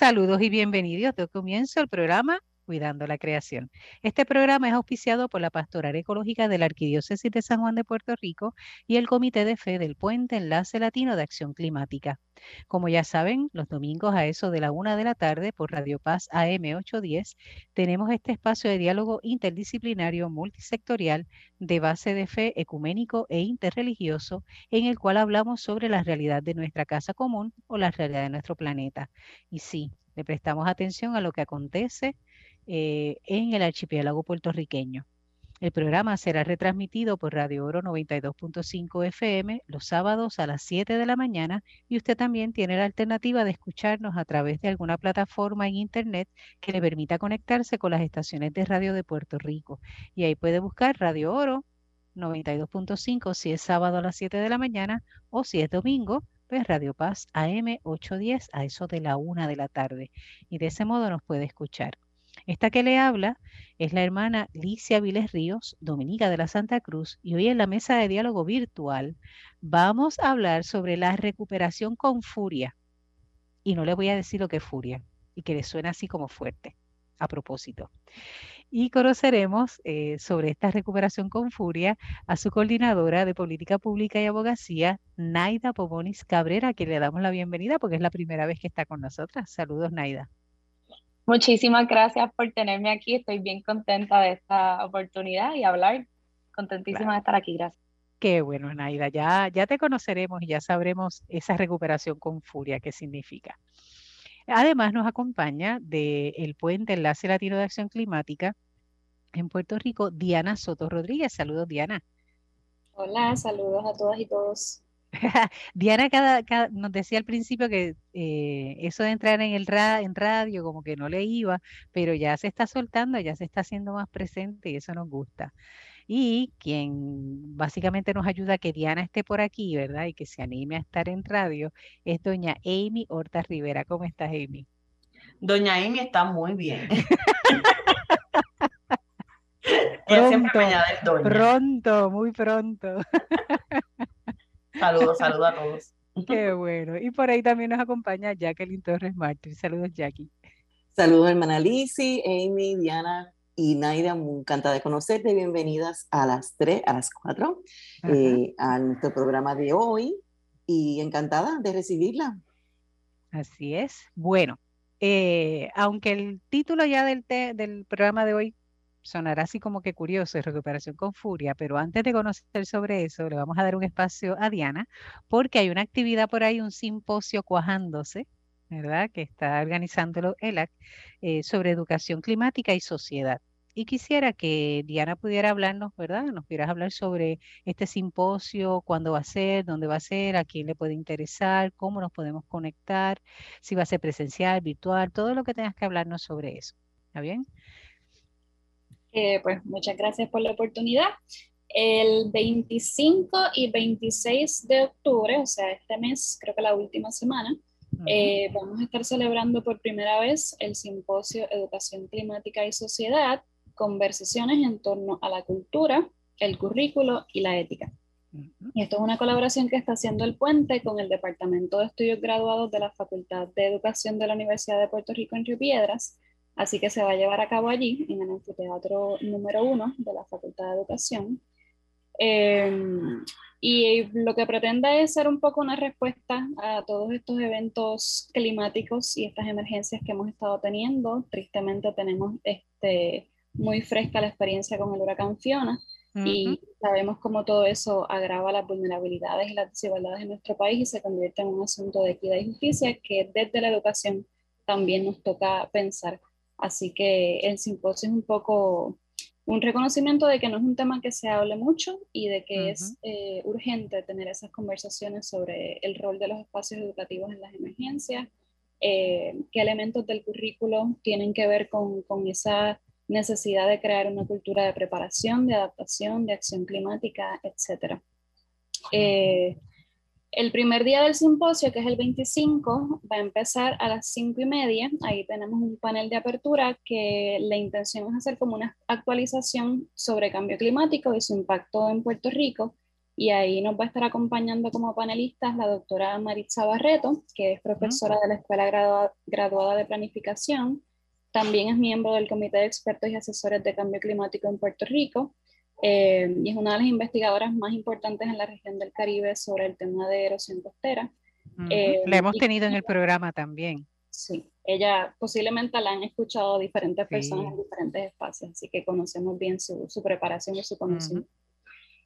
Saludos y bienvenidos. De comienzo el programa Cuidando la Creación. Este programa es auspiciado por la Pastoral Ecológica de la Arquidiócesis de San Juan de Puerto Rico y el Comité de Fe del Puente Enlace Latino de Acción Climática. Como ya saben, los domingos a eso de la una de la tarde por Radio Paz AM 810 tenemos este espacio de diálogo interdisciplinario multisectorial de base de fe ecuménico e interreligioso en el cual hablamos sobre la realidad de nuestra casa común o la realidad de nuestro planeta. Y sí, le prestamos atención a lo que acontece eh, en el archipiélago puertorriqueño. El programa será retransmitido por Radio Oro 92.5 FM los sábados a las 7 de la mañana y usted también tiene la alternativa de escucharnos a través de alguna plataforma en Internet que le permita conectarse con las estaciones de radio de Puerto Rico. Y ahí puede buscar Radio Oro 92.5 si es sábado a las 7 de la mañana o si es domingo, pues Radio Paz AM 810 a eso de la 1 de la tarde. Y de ese modo nos puede escuchar. Esta que le habla es la hermana Licia Viles Ríos, dominica de la Santa Cruz, y hoy en la mesa de diálogo virtual vamos a hablar sobre la recuperación con furia. Y no le voy a decir lo que es furia, y que le suena así como fuerte, a propósito. Y conoceremos eh, sobre esta recuperación con furia a su coordinadora de política pública y abogacía, Naida Pobonis Cabrera, a quien le damos la bienvenida porque es la primera vez que está con nosotras. Saludos, Naida. Muchísimas gracias por tenerme aquí. Estoy bien contenta de esta oportunidad y hablar. Contentísima de estar aquí. Gracias. Qué bueno, Naida. Ya, ya te conoceremos y ya sabremos esa recuperación con furia qué significa. Además, nos acompaña del Puente Enlace Latino de Acción Climática en Puerto Rico, Diana Soto Rodríguez. Saludos, Diana. Hola, saludos a todas y todos. Diana cada, nos decía al principio que eh, eso de entrar en el en radio como que no le iba, pero ya se está soltando, ya se está haciendo más presente y eso nos gusta. Y quien básicamente nos ayuda a que Diana esté por aquí, ¿verdad? Y que se anime a estar en radio, es doña Amy Horta Rivera. ¿Cómo estás, Amy? Doña Amy está muy bien. pronto, pronto, muy pronto. Saludos, saludos a todos. Qué bueno. Y por ahí también nos acompaña Jacqueline Torres Martín. Saludos, Jackie. Saludos, hermana Lizzy, Amy, Diana y Naida. Muy encantada de conocerte. Bienvenidas a las 3, a las 4, eh, a nuestro programa de hoy. Y encantada de recibirla. Así es. Bueno, eh, aunque el título ya del, del programa de hoy sonará así como que curioso, recuperación con furia, pero antes de conocer sobre eso, le vamos a dar un espacio a Diana, porque hay una actividad por ahí, un simposio cuajándose, ¿verdad? Que está organizándolo ELAC eh, sobre educación climática y sociedad. Y quisiera que Diana pudiera hablarnos, ¿verdad? Nos pudieras hablar sobre este simposio, cuándo va a ser, dónde va a ser, a quién le puede interesar, cómo nos podemos conectar, si va a ser presencial, virtual, todo lo que tengas que hablarnos sobre eso. ¿Está bien? Eh, pues muchas gracias por la oportunidad. El 25 y 26 de octubre, o sea, este mes, creo que la última semana, eh, vamos a estar celebrando por primera vez el simposio Educación Climática y Sociedad, conversaciones en torno a la cultura, el currículo y la ética. Y esto es una colaboración que está haciendo el puente con el Departamento de Estudios Graduados de la Facultad de Educación de la Universidad de Puerto Rico en Río Piedras, Así que se va a llevar a cabo allí, en el anfiteatro número uno de la Facultad de Educación. Em, y lo que pretende es ser un poco una respuesta a todos estos eventos climáticos y estas emergencias que hemos estado teniendo. Tristemente tenemos este, muy fresca la experiencia con el huracán Fiona y sabemos cómo todo eso agrava las vulnerabilidades y las desigualdades en nuestro país y se convierte en un asunto de equidad y justicia que desde la educación también nos toca pensar Así que el simposio es un poco un reconocimiento de que no es un tema que se hable mucho y de que es eh, urgente tener esas conversaciones sobre el rol de los espacios educativos en las emergencias, eh, qué elementos del currículo tienen que ver con, con, esa necesidad de crear una cultura de preparación, de adaptación, de acción climática, etc. El primer día del simposio, que es el 25, va a empezar a las 5 y media. Ahí tenemos un panel de apertura que la intención es hacer como una actualización sobre cambio climático y su impacto en Puerto Rico. y ahí nos va a estar acompañando como panelistas la doctora Maritza Barreto, que es profesora de la Escuela Graduada de Planificación, también es miembro del Comité de Expertos y Asesores de Cambio Climático en Puerto Rico eh, y es una de las investigadoras más importantes en la región del Caribe sobre el tema de erosión costera. Eh, la hemos tenido en el programa también. Sí, ella posiblemente la han escuchado diferentes personas en diferentes espacios, así que conocemos bien su, su preparación y su conocimiento.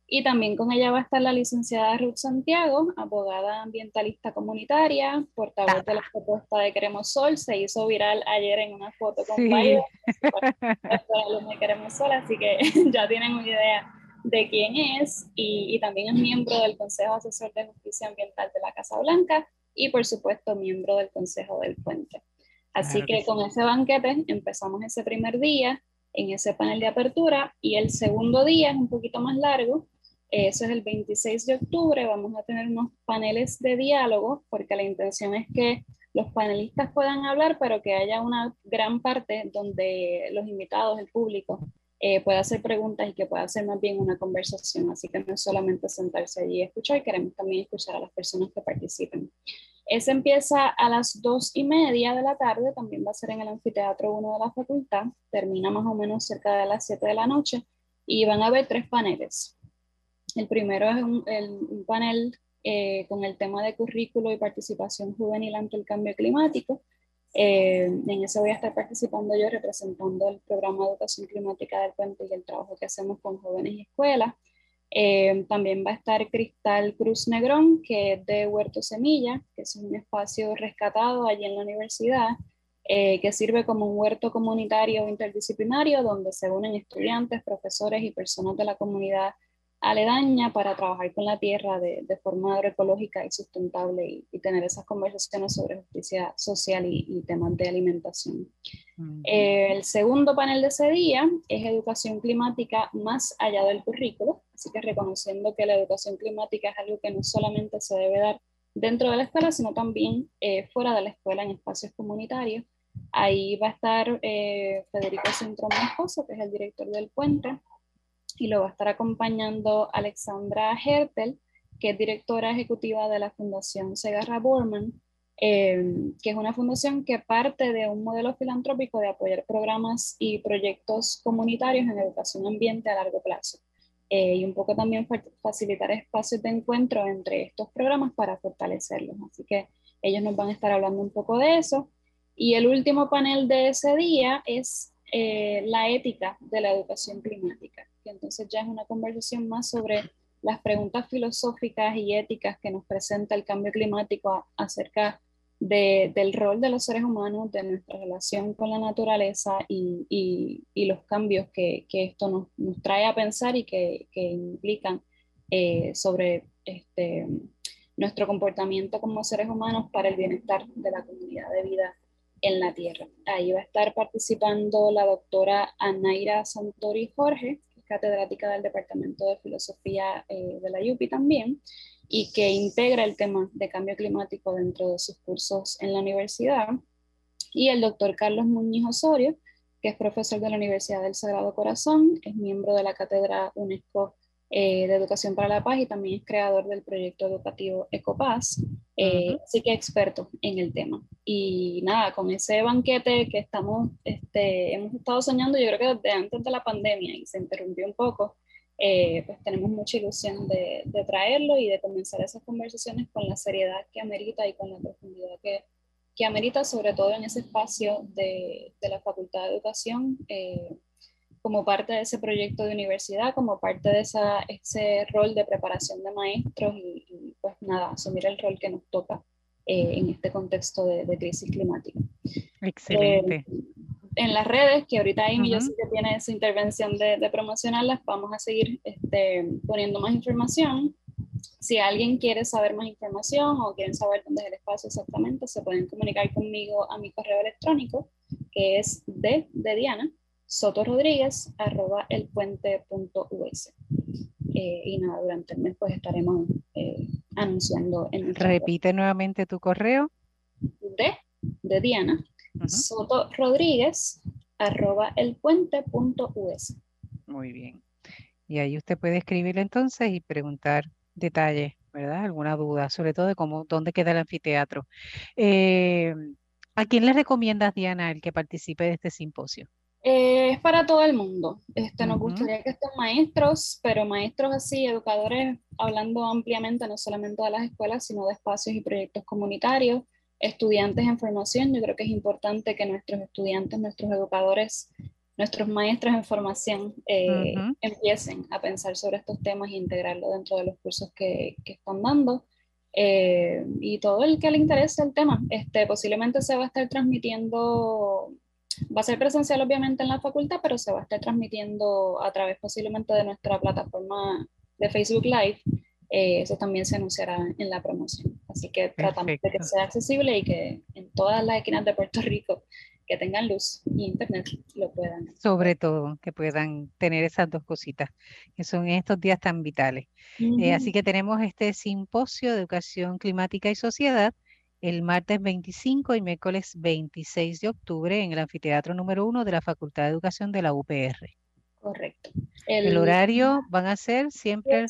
Y también con ella va a estar la licenciada Ruth Santiago, abogada ambientalista comunitaria, portavoz de la propuesta de Queremos Sol. Se hizo viral ayer en una foto con sí. Biden, de Queremos Sol, así que ya tienen una idea de quién es. Y, y, también es miembro del Consejo Asesor de Justicia Ambiental de la Casa Blanca y, por supuesto, miembro del Consejo del Puente. Así que con ese banquete empezamos ese primer día en ese panel de apertura y el segundo día es un poquito más largo eso es el 26 de octubre. Vamos a tener unos paneles de diálogo porque la intención es que los panelistas puedan hablar, pero que haya una gran parte donde los invitados, el público, eh, pueda hacer preguntas y que pueda hacer más bien una conversación. Así que no es solamente sentarse allí y escuchar, queremos también escuchar a las personas que participen. Ese empieza a las dos y media de la tarde, también va a ser en el anfiteatro 1 de la facultad, termina más o menos cerca de las 7 de la noche y van a haber tres paneles. El primero es un, panel eh, con el tema de currículo y participación juvenil ante el cambio climático. Eh, en ese voy a estar participando yo representando el programa de educación climática del puente y el trabajo que hacemos con jóvenes y escuelas. Eh, también va a estar Cristal Cruz Negrón, que es de Huerto Semilla, que es un espacio rescatado allí en la universidad, que sirve como un huerto comunitario interdisciplinario donde se unen estudiantes, profesores y personas de la comunidad aledaña para trabajar con la tierra de, de forma agroecológica y sustentable y, tener esas conversaciones sobre justicia social y, temas de alimentación. Eh, el segundo panel de ese día es educación climática más allá del currículo, así que reconociendo que la educación climática es algo que no solamente se debe dar dentro de la escuela, sino también eh, fuera de la escuela en espacios comunitarios. Ahí va a estar eh, Federico Cintrón Moscoso, que es el director del puente, y lo va a estar acompañando Alexandra Hertel, que es directora ejecutiva de la Fundación Segarra Borman, eh, que es una fundación que parte de un modelo filantrópico de apoyar programas y proyectos comunitarios en educación ambiente a largo plazo. Eh, y un poco también facilitar espacios de encuentro entre estos programas para fortalecerlos. Así que ellos nos van a estar hablando un poco de eso. Y el último panel de ese día es eh, la ética de la educación climática que entonces ya es una conversación más sobre las preguntas filosóficas y éticas que nos presenta el cambio climático acerca de, del rol de los seres humanos, de nuestra relación con la naturaleza y, y, los cambios que, que esto nos, nos, trae a pensar y que, que implican eh, sobre este, nuestro comportamiento como seres humanos para el bienestar de la comunidad de vida en la Tierra. Ahí va a estar participando la doctora Anaira Santori Jorge, catedrática del Departamento de Filosofía eh, de la UPI también, y que integra el tema de cambio climático dentro de sus cursos en la universidad. Y el doctor Carlos Muñiz Osorio, que es profesor de la Universidad del Sagrado Corazón, es miembro de la Cátedra UNESCO eh, de Educación para la Paz y también es creador del proyecto educativo Ecopaz, eh, así que experto en el tema. Y nada, con ese banquete que estamos, este, hemos estado soñando, yo creo que desde antes de la pandemia y se interrumpió un poco, eh, pues tenemos mucha ilusión de, de, traerlo y de comenzar esas conversaciones con la seriedad que amerita y con la profundidad que, que amerita, sobre todo en ese espacio de, de la Facultad de Educación como parte de ese proyecto de universidad, como parte de esa, ese rol de preparación de maestros y, pues nada, asumir el rol que nos toca eh, en este contexto de, crisis climática. Excelente. Eh, en las redes, que ahorita Amy yo sé que tiene esa intervención de, de promocionarlas, vamos a seguir este, poniendo más información. Si alguien quiere saber más información o quieren saber dónde es el espacio exactamente, se pueden comunicar conmigo a mi correo electrónico, que es de, de Diana, sotorodríguez arroba elpuente.us. Eh, y nada, durante el mes pues estaremos eh, anunciando en Repite nuevamente tu correo. De, de Diana, sotorodríguez arroba elpuente.us. Muy bien. Y ahí usted puede escribir entonces y preguntar detalles, ¿verdad? Alguna duda, sobre todo de cómo, dónde queda el anfiteatro. Eh, ¿a quién le recomiendas, Diana, el que participe de este simposio? Eh, es para todo el mundo. Este, Nos gustaría que estén maestros, pero maestros así, educadores, hablando ampliamente no solamente de las escuelas, sino de espacios y proyectos comunitarios, estudiantes en formación. Yo creo que es importante que nuestros estudiantes, nuestros educadores, nuestros maestros en formación eh, empiecen a pensar sobre estos temas e integrarlo dentro de los cursos que, que están dando. Eh, y todo el que le interese el tema, este, posiblemente se va a estar transmitiendo Va a ser presencial obviamente en la facultad, pero se va a estar transmitiendo a través posiblemente de nuestra plataforma de Facebook Live. Eh, eso también se anunciará en la promoción. Así que tratamos de que sea accesible y que en todas las esquinas de Puerto Rico que tengan luz y internet lo puedan. Sobre todo, que puedan tener esas dos cositas, que son estos días tan vitales. Eh, así que tenemos este simposio de educación climática y sociedad el martes 25 y miércoles 26 de octubre en el anfiteatro número 1 de la Facultad de Educación de la UPR. Correcto. El, horario van a ser siempre...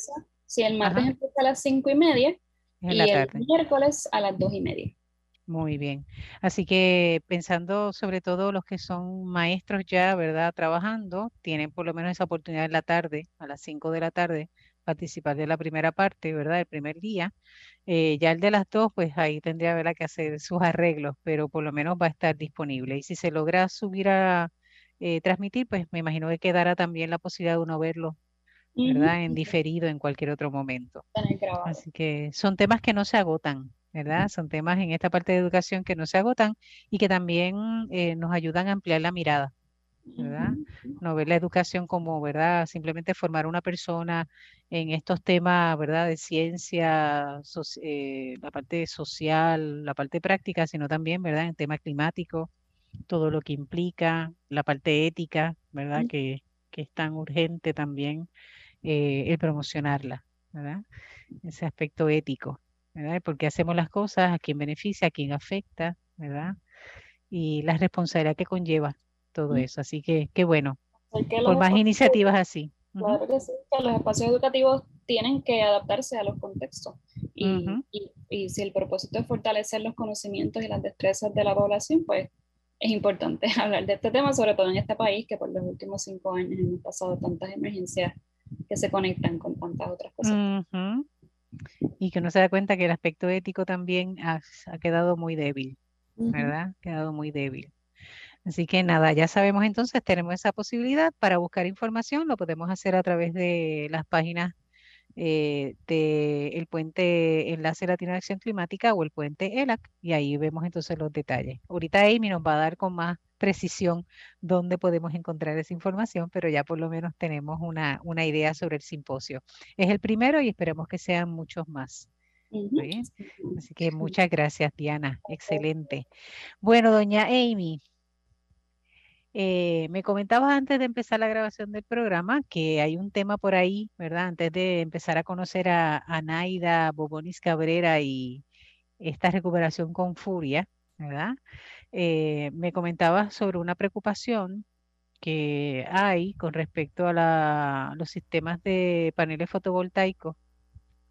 Sí, el martes empieza a las 5 y media y el miércoles a las 2 y media. Muy bien. Así que pensando sobre todo los que son maestros ya, ¿verdad? Trabajando, tienen por lo menos esa oportunidad en la tarde, a las 5 de la tarde, participar de la primera parte, ¿verdad? El primer día. Eh, ya el de las dos, pues ahí tendría ¿verdad? que hacer sus arreglos, pero por lo menos va a estar disponible. Y si se logra subir a eh, transmitir, pues me imagino que quedará también la posibilidad de uno verlo, ¿verdad? En diferido en cualquier otro momento. Así que son temas que no se agotan, ¿verdad? Son temas en esta parte de educación que no se agotan y que también eh, nos ayudan a ampliar la mirada. ¿Verdad? No ver la educación como, ¿verdad? Simplemente formar una persona en estos temas, ¿verdad? De ciencia, eh, la parte social, la parte práctica, sino también, ¿verdad? En temas climáticos, todo lo que implica, la parte ética, ¿verdad? Que, que es tan urgente también eh, el promocionarla, ¿verdad? Ese aspecto ético, ¿verdad? Porque hacemos las cosas, a quién beneficia, a quién afecta, ¿verdad? Y la responsabilidad que conlleva todo eso. Así que qué bueno. Por más iniciativas así. Claro que sí, que los espacios educativos tienen que adaptarse a los contextos. Y, y, si el propósito es fortalecer los conocimientos y las destrezas de la población, pues es importante hablar de este tema, sobre todo en este país que por los últimos cinco años hemos pasado tantas emergencias que se conectan con tantas otras cosas. Y que uno se da cuenta que el aspecto ético también ha, ha quedado muy débil, ¿verdad? Ha quedado muy débil. Así que nada, ya sabemos entonces, tenemos esa posibilidad para buscar información, lo podemos hacer a través de las páginas eh, del puente Enlace Latino de Acción Climática o el puente ELAC, y ahí vemos entonces los detalles. Ahorita Amy nos va a dar con más precisión dónde podemos encontrar esa información, pero ya por lo menos tenemos una, una idea sobre el simposio. Es el primero y esperemos que sean muchos más. Así que muchas gracias, Diana. Excelente. Bueno, doña Amy, eh, me comentabas antes de empezar la grabación del programa que hay un tema por ahí, ¿verdad? Antes de empezar a conocer a, Naida Bobonis Cabrera y esta recuperación con furia, ¿verdad? Eh, me comentabas sobre una preocupación que hay con respecto a los sistemas de paneles fotovoltaicos,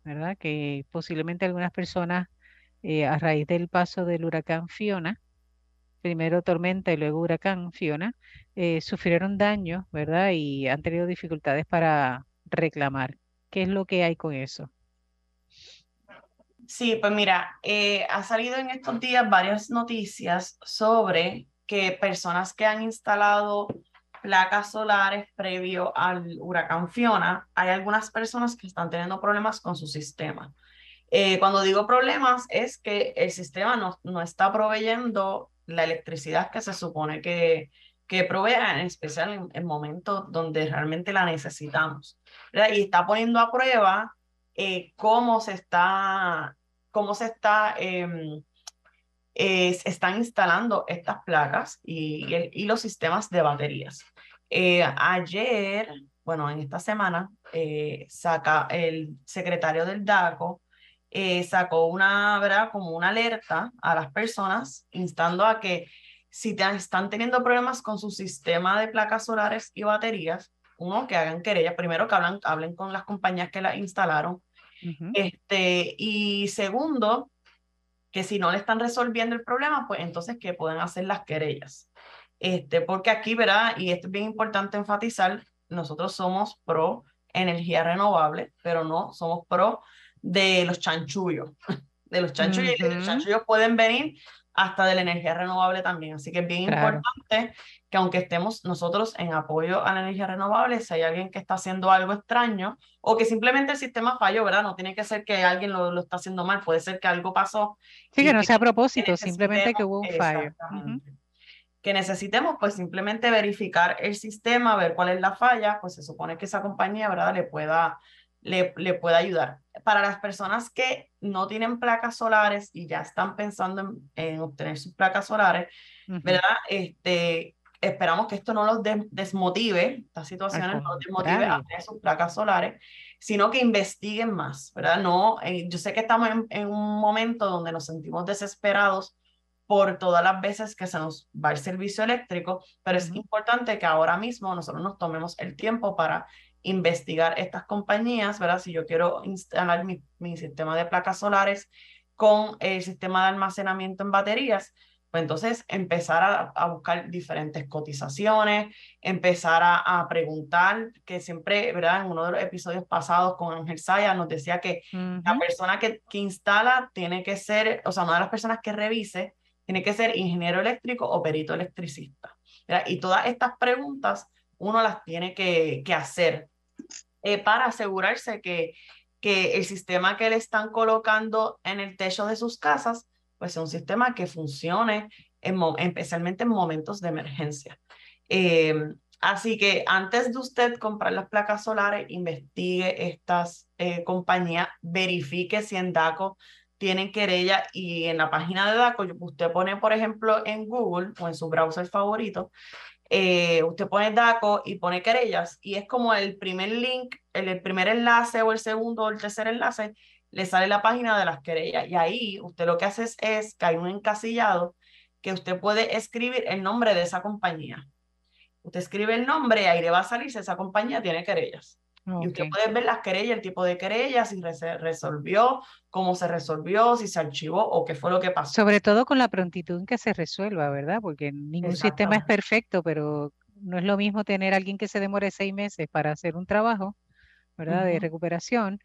¿verdad? Que posiblemente algunas personas, eh, a raíz del paso del huracán Fiona, primero tormenta y luego huracán Fiona, eh, sufrieron daños, ¿verdad? Y han tenido dificultades para reclamar. ¿Qué es lo que hay con eso? Sí, pues mira, eh, ha salido en estos días varias noticias sobre que personas que han instalado placas solares previo al huracán Fiona, hay algunas personas que están teniendo problemas con su sistema. Eh, cuando digo problemas es que el sistema no, no está proveyendo la electricidad que se supone que, que provea, en especial en, momentos donde realmente la necesitamos. Y está poniendo a prueba eh, cómo se está, cómo se está, em, están instalando estas placas y, y, los sistemas de baterías. Eh, ayer, bueno, en esta semana, eh, saca el secretario del DACO eh, sacó una, ¿verdad? Como una alerta a las personas, instando a que si te, están teniendo problemas con su sistema de placas solares y baterías, uno, que hagan querella, primero que hablan, hablen con las compañías que la instalaron, este, y segundo, que si no le están resolviendo el problema, pues entonces que pueden hacer las querellas. Este, porque aquí, ¿verdad? Y esto es bien importante enfatizar, nosotros somos pro energía renovable, pero no somos pro de los chanchullos. De los chanchullos, y los chanchullos pueden venir hasta de la energía renovable también. Así que es bien importante que aunque estemos nosotros en apoyo a la energía renovable, si hay alguien que está haciendo algo extraño o que simplemente el sistema falló, ¿verdad? No tiene que ser que alguien lo, lo está haciendo mal, puede ser que algo pasó. Sí, que no sea a propósito, simplemente que hubo un fallo que necesitemos, pues simplemente verificar el sistema, ver cuál es la falla, pues se supone que esa compañía, ¿verdad? Le pueda, le, le pueda ayudar. Para las personas que no tienen placas solares y ya están pensando en, obtener sus placas solares, ¿verdad? Este, esperamos que esto no los desmotive, estas situaciones no los desmotive a tener sus placas solares, sino que investiguen más, ¿verdad? No, eh, yo sé que estamos en, en, un momento donde nos sentimos desesperados por todas las veces que se nos va el servicio eléctrico, pero es importante que ahora mismo nosotros nos tomemos el tiempo para investigar estas compañías, ¿verdad? Si yo quiero instalar mi, mi sistema de placas solares con el sistema de almacenamiento en baterías, pues entonces empezar a, a buscar diferentes cotizaciones, empezar a, a, preguntar, que siempre, ¿verdad? En uno de los episodios pasados con Ángel Saya nos decía que la persona que, que instala tiene que ser, o sea, una de las personas que revise tiene que ser ingeniero eléctrico o perito electricista. Y todas estas preguntas uno las tiene que, que hacer eh, para asegurarse que, que el sistema que le están colocando en el techo de sus casas, pues es un sistema que funcione en, especialmente en momentos de emergencia. Em, así que antes de usted comprar las placas solares, investigue estas eh, compañías, verifique si en DACO tienen querella y en la página de DACO, usted pone, por ejemplo, en Google o en su browser favorito, eh, usted pone DACO y pone querellas y es como el primer link, el, primer enlace o el segundo o el tercer enlace, le sale la página de las querellas y ahí usted lo que hace es, es que hay un encasillado que usted puede escribir el nombre de esa compañía. Usted escribe el nombre ahí le va a salir si esa compañía tiene querellas. Y usted puede ver las querellas, el tipo de querellas, si se resolvió, cómo se resolvió, si se archivó o qué fue lo que pasó. Sobre todo con la prontitud en que se resuelva, ¿verdad? Porque ningún sistema es perfecto, pero no es lo mismo tener a alguien que se demore seis meses para hacer un trabajo, ¿verdad? De recuperación,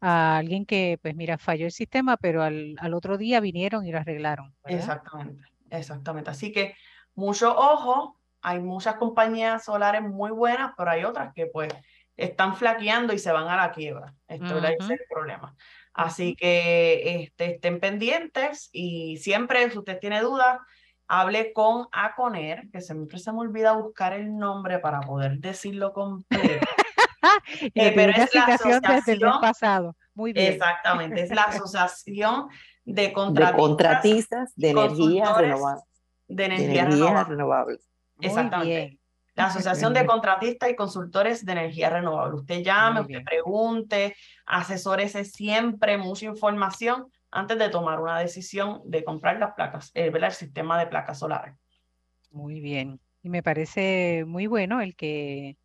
a alguien que, pues mira, falló el sistema, pero al, al otro día vinieron y lo arreglaron. Exactamente, exactamente. Así que mucho ojo, hay muchas compañías solares muy buenas, pero hay otras que pues están flaqueando y se van a la quiebra. Esto es el problema. Así que este, estén pendientes y siempre, si usted tiene dudas, hable con Aconer, que siempre se me olvida buscar el nombre para poder decirlo completo. eh, pero es la asociación desde el pasado. Muy bien. Exactamente, es la Asociación de Contratistas, de, energía renovable. De energía, renovable. Exactamente. La Asociación de Contratistas y Consultores de Energía Renovable. Usted llame, usted pregunte, asesórese siempre mucha información antes de tomar una decisión de comprar las placas, eh, el sistema de placas solares. Muy bien. Y me parece muy bueno el que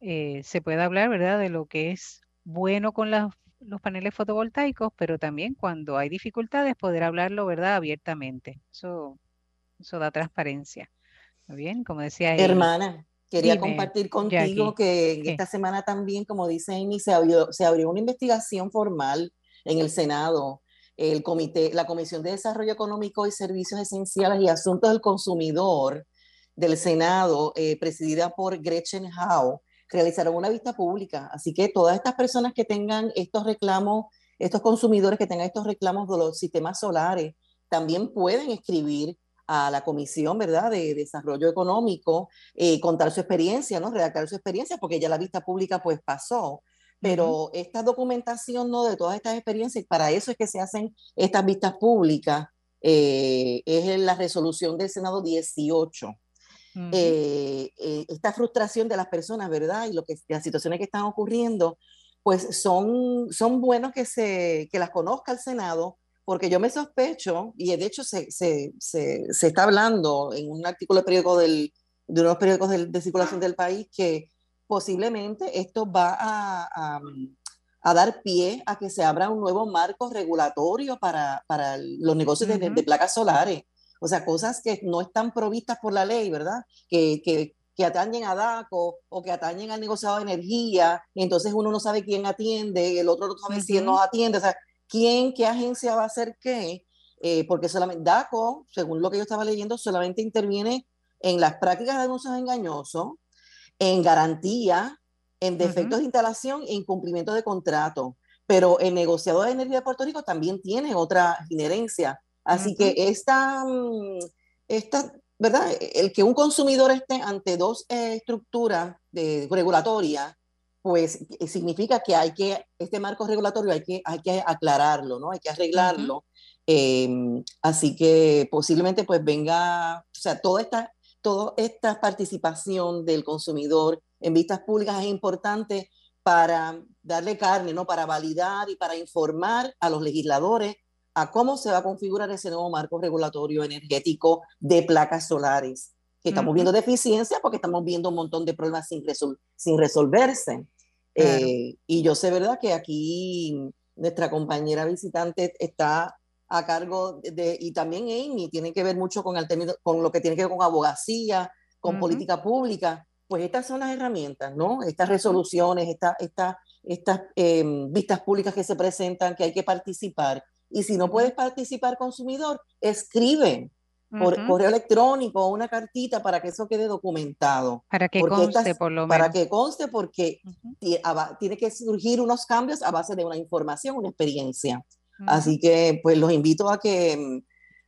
eh, se pueda hablar, ¿verdad?, de lo que es bueno con los paneles fotovoltaicos, pero también cuando hay dificultades poder hablarlo, ¿verdad?, abiertamente. Eso, eso da transparencia. Muy bien, como decía. Hermana, Quería compartir contigo que esta semana también, como dice Amy, se abrió, se abrió una investigación formal en el Senado. El comité, la Comisión de Desarrollo Económico y Servicios Esenciales y Asuntos del Consumidor del Senado, eh, presidida por Gretchen Howe, realizaron una vista pública. Así que todas estas personas que tengan estos reclamos, estos consumidores que tengan estos reclamos de los sistemas solares, también pueden escribir a la Comisión, ¿verdad?, de Desarrollo Económico, eh, contar su experiencia, ¿no?, redactar su experiencia, porque ya la vista pública pues pasó. Pero esta documentación, ¿no?, de todas estas experiencias, para eso es que se hacen estas vistas públicas, eh, es la resolución del Senado 18. Eh, esta frustración de las personas, ¿verdad? Y lo que, las situaciones que están ocurriendo, pues son, son buenos que, se, que las conozca el Senado, porque yo me sospecho, y de hecho se, se, se, está hablando en un artículo de periódico del, de unos periódicos de, circulación del país, que posiblemente esto va a, a, dar pie a que se abra un nuevo marco regulatorio para, para los negocios de, de, placas solares. O sea, cosas que no están provistas por la ley, ¿verdad? Que, que, que atañen a DACO o que atañen al negociado de energía, entonces uno no sabe quién atiende, el otro no sabe si él nos atiende, o sea, quién, qué agencia va a hacer qué, eh, porque solamente DACO, según lo que yo estaba leyendo, solamente interviene en las prácticas de anuncios engañosos, en garantía, en defectos de instalación e incumplimiento de contrato. Pero el negociado de energía de Puerto Rico también tiene otra inherencia. Así que esta, mm, esta ¿verdad? El que un consumidor esté ante dos eh, estructuras de, regulatorias, pues eh, significa que hay que, este marco regulatorio hay que, hay que aclararlo, ¿no? Hay que arreglarlo. Em, así que posiblemente pues venga, o sea, toda esta, toda esta participación del consumidor en vistas públicas es importante para darle carne, ¿no? Para validar y para informar a los legisladores a cómo se va a configurar ese nuevo marco regulatorio energético de placas solares, que estamos viendo deficiencia porque estamos viendo un montón de problemas sin, sin resolverse. Eh, y yo sé, ¿verdad?, que aquí nuestra compañera visitante está a cargo de, y también Amy, tiene que ver mucho con, el con lo que tiene que ver con abogacía, con política pública, pues estas son las herramientas, ¿no? Estas resoluciones, esta, esta, estas em, vistas públicas que se presentan, que hay que participar. Y si no puedes participar consumidor, escribe por correo electrónico o una cartita para que eso quede documentado. Para que conste por lo menos. Para que conste porque tiene que surgir unos cambios a base de una información, una experiencia. Así que pues los invito a que,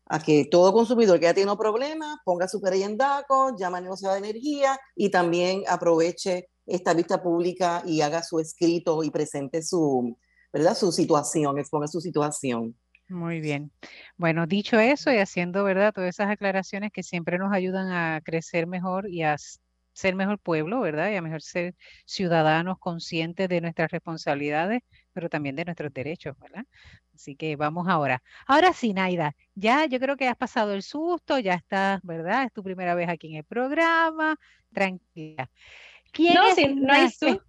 a que todo consumidor que ya tiene un problema ponga su querella en DACO, llame a negociado de energía y también aproveche esta vista pública y haga su escrito y presente su, ¿verdad? Su situación, exponga su situación. Muy bien. Bueno, dicho eso y haciendo, ¿verdad? Todas esas aclaraciones que siempre nos ayudan a crecer mejor y a ser mejor pueblo, ¿verdad? Y a mejor ser ciudadanos conscientes de nuestras responsabilidades, pero también de nuestros derechos, ¿verdad? Así que vamos ahora. Ahora sí, Naida, ya yo creo que has pasado el susto, ya estás, ¿verdad? Es tu primera vez aquí en el programa, tranquila. ¿Quién no, es no hay susto.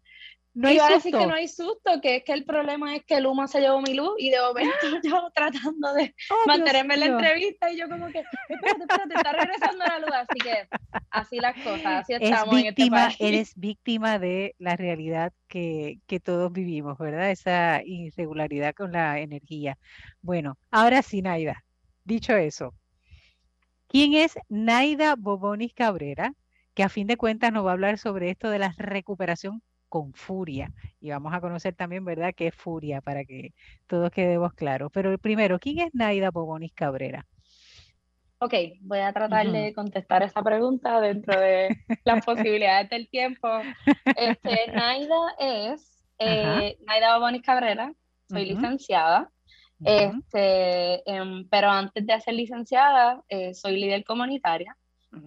No Iba a decir que no hay susto, que es que el problema es que el humo se llevó mi luz y de momento yo tratando de oh, mantenerme en la entrevista y yo como que, espérate, espérate, está regresando la luz, así que así las cosas, así estamos en este país. Eres víctima de la realidad que, que todos vivimos, ¿verdad? Esa irregularidad con la energía. Bueno, ahora sí, Naida, dicho eso, ¿quién es Naida Bobonis Cabrera? que a fin de cuentas nos va a hablar sobre esto de la recuperación con furia. Y vamos a conocer también, ¿verdad?, qué es furia para que todos quedemos claros. Pero primero, ¿quién es Naida Bobonis Cabrera? Ok, voy a tratar de contestar esa pregunta dentro de las posibilidades del tiempo. Este, Naida es eh, Naida Bobonis Cabrera, soy licenciada. Este, em, pero antes de ser licenciada, eh, soy líder comunitaria.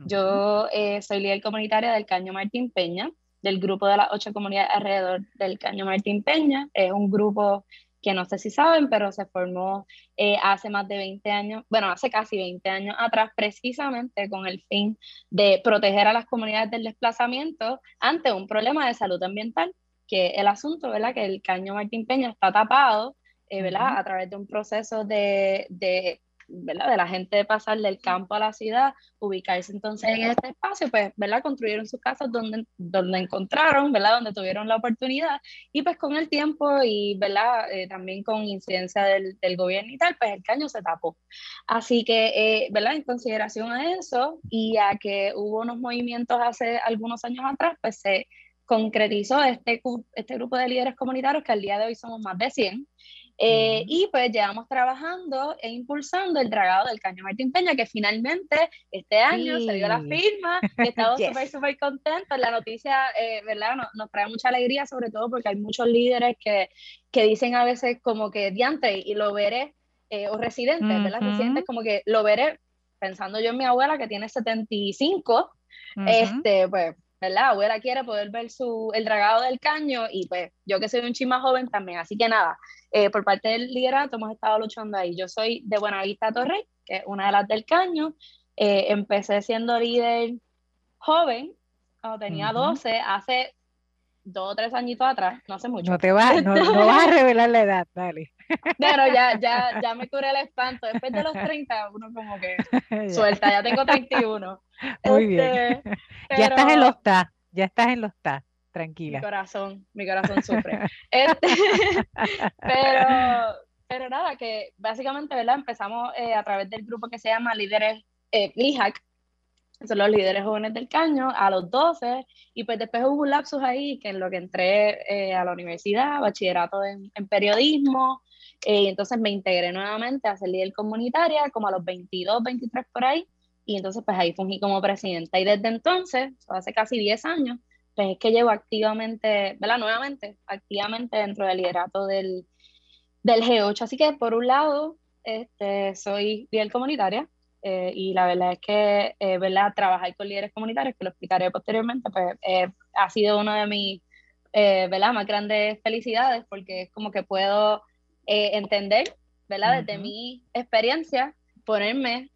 Yo eh, soy líder comunitaria del Caño Martín Peña, del grupo de las ocho comunidades alrededor del Caño Martín Peña. Es un grupo que no sé si saben, pero se formó eh, hace más de 20 años, bueno, hace casi 20 años atrás, precisamente con el fin de proteger a las comunidades del desplazamiento ante un problema de salud ambiental, que el asunto, ¿verdad? Que el Caño Martín Peña está tapado, eh, ¿verdad? A través de un proceso de, de ¿verdad? De la gente de pasar del campo a la ciudad, ubicarse entonces en este espacio, pues, ¿verdad? Construyeron sus casas donde, donde encontraron, ¿verdad? Donde tuvieron la oportunidad y pues con el tiempo y, ¿verdad? Eh, también con incidencia del, del, gobierno y tal, pues el caño se tapó. Así que, eh, ¿verdad? En consideración a eso y a que hubo unos movimientos hace algunos años atrás, pues se concretizó este, este grupo de líderes comunitarios que al día de hoy somos más de 100 eh, y pues llevamos trabajando e impulsando el dragado del Caño Martín Peña, que finalmente este año se dio la firma, y estamos súper, súper contentos. La noticia, eh, ¿verdad? Nos, nos, trae mucha alegría, sobre todo porque hay muchos líderes que, que dicen a veces como que diante y lo veré, eh, o residentes, ¿verdad? Residentes como que lo veré, pensando yo en mi abuela que tiene 75, este, pues ¿verdad? Abuela quiere poder ver su, el dragado del caño y pues yo que soy un chima joven también, así que nada, eh, por parte del liderato hemos estado luchando ahí. Yo soy de Buenavista Torrey, que es una de las del caño, eh, empecé siendo líder joven, cuando tenía 12, hace dos o tres añitos atrás, no hace mucho. No te vas, no, no vas a revelar la edad, dale. Bueno, ya, ya, ya me curé el espanto. Después de los 30, uno como que suelta, ya tengo 31. Muy bien. Este, ya estás en los TAS, ya estás en los TAS, tranquila. Mi corazón, mi corazón sufre. Este, pero, pero nada, que básicamente, ¿verdad? Empezamos eh, a través del grupo que se llama Líderes eh, LIHAC, son los líderes jóvenes del caño, a los 12, y pues después hubo un lapsus ahí que en lo que entré eh, a la universidad, bachillerato en, periodismo, y entonces me integré nuevamente a ser líder comunitaria como a los 22, 23 por ahí, y entonces pues ahí fungí como presidenta, y desde entonces, hace casi 10 años, pues es que llevo activamente, ¿verdad? Nuevamente, activamente dentro del liderato del, del G8. Así que por un lado, este, soy líder comunitaria eh, y la verdad es que, eh, ¿verdad? Trabajar con líderes comunitarios, que lo explicaré posteriormente, pues eh, ha sido una de mis, ¿verdad? Más grandes felicidades porque es como que puedo entender, ¿verdad? Desde mi experiencia, ponerme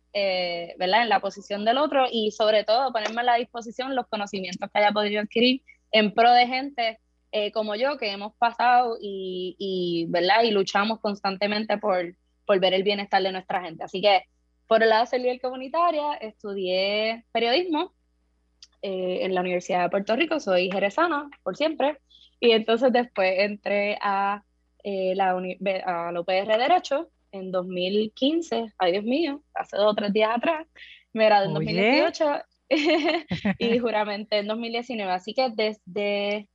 ¿verdad? en la posición del otro y sobre todo ponerme a la disposición los conocimientos que haya podido adquirir en pro de gente eh, como yo, que hemos pasado y, y, ¿verdad? y luchamos constantemente por, por ver el bienestar de nuestra gente. Así que, por el lado de ser líder comunitaria, estudié periodismo eh, en la Universidad de Puerto Rico, soy jerezana por siempre, y entonces después entré a, eh, la, a la UPR Derecho en 2015, ay Dios mío, hace dos o tres días atrás, me gradué en 2018 y juramente en 2019, así que desde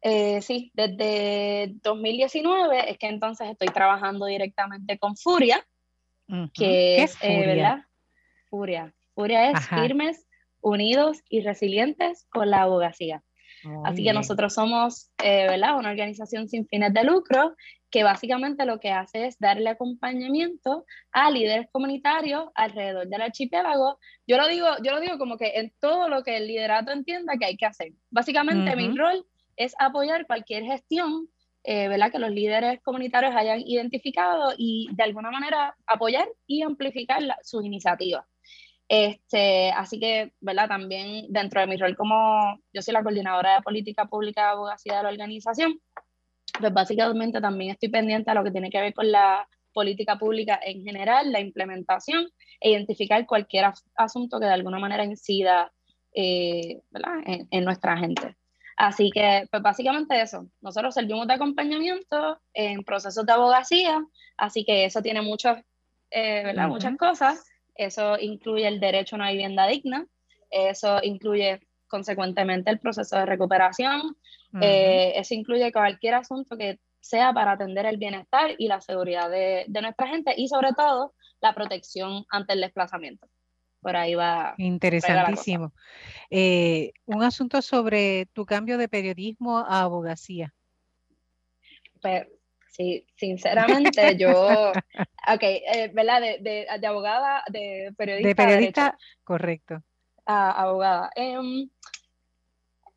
eh, sí, desde 2019 es que entonces estoy trabajando directamente con Furia, que es, eh, Furia? ¿verdad? Furia. Furia es firmes, unidos y resilientes con la abogacía. Así que nosotros somos, eh, ¿verdad? Una organización sin fines de lucro que básicamente lo que hace es darle acompañamiento a líderes comunitarios alrededor del archipiélago. Yo lo digo, yo lo digo como que en todo lo que el liderato entienda que hay que hacer. Básicamente mi rol es apoyar cualquier gestión eh, ¿verdad? que los líderes comunitarios hayan identificado y de alguna manera apoyar y amplificar sus iniciativas. Este, así que, ¿verdad? También dentro de mi rol como yo soy la coordinadora de política pública de abogacía de la organización, pues básicamente también estoy pendiente a lo que tiene que ver con la política pública en general, la implementación e identificar cualquier asunto que de alguna manera incida eh, ¿verdad? En, en, nuestra gente. Así que, pues básicamente eso. Nosotros servimos de acompañamiento en procesos de abogacía, así que eso tiene muchos, eh, ¿verdad? muchas cosas. Eso incluye el derecho a una vivienda digna, eso incluye consecuentemente el proceso de recuperación, eh, eso incluye cualquier asunto que sea para atender el bienestar y la seguridad de, de nuestra gente y sobre todo la protección ante el desplazamiento por ahí va. Interesantísimo. Eh, un asunto sobre tu cambio de periodismo a abogacía. Pues, sí, sinceramente yo, ok, eh, ¿verdad? De, de, abogada, de periodista. De periodista, correcto. A abogada. Em,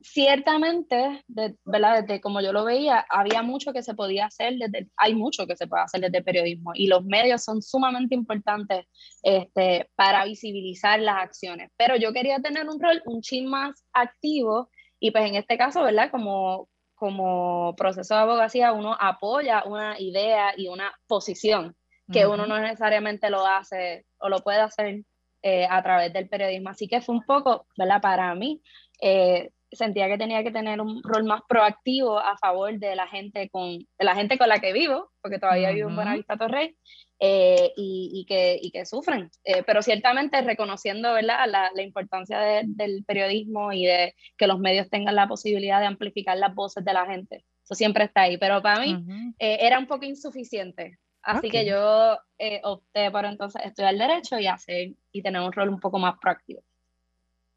ciertamente, ¿verdad? Desde como yo lo veía, había mucho que se podía hacer, desde, hay mucho que se puede hacer desde el periodismo y los medios son sumamente importantes este, para visibilizar las acciones. Pero yo quería tener un rol un chin más activo y pues en este caso, ¿verdad? Como, como proceso de abogacía uno apoya una idea y una posición que uno no necesariamente lo hace o lo puede hacer eh, a través del periodismo. Así que fue un poco, ¿verdad? Para mí, eh, sentía que tenía que tener un rol más proactivo a favor de la gente con, de la, gente con la que vivo, porque todavía vivo en Buenavista Torrey, eh, y, y, que, y que sufren. Eh, pero ciertamente reconociendo ¿verdad? La, la importancia del periodismo y de que los medios tengan la posibilidad de amplificar las voces de la gente. Eso siempre está ahí, pero para mí eh, era un poco insuficiente. Así que yo opté por entonces estudiar derecho y hacer y tener un rol un poco más proactivo.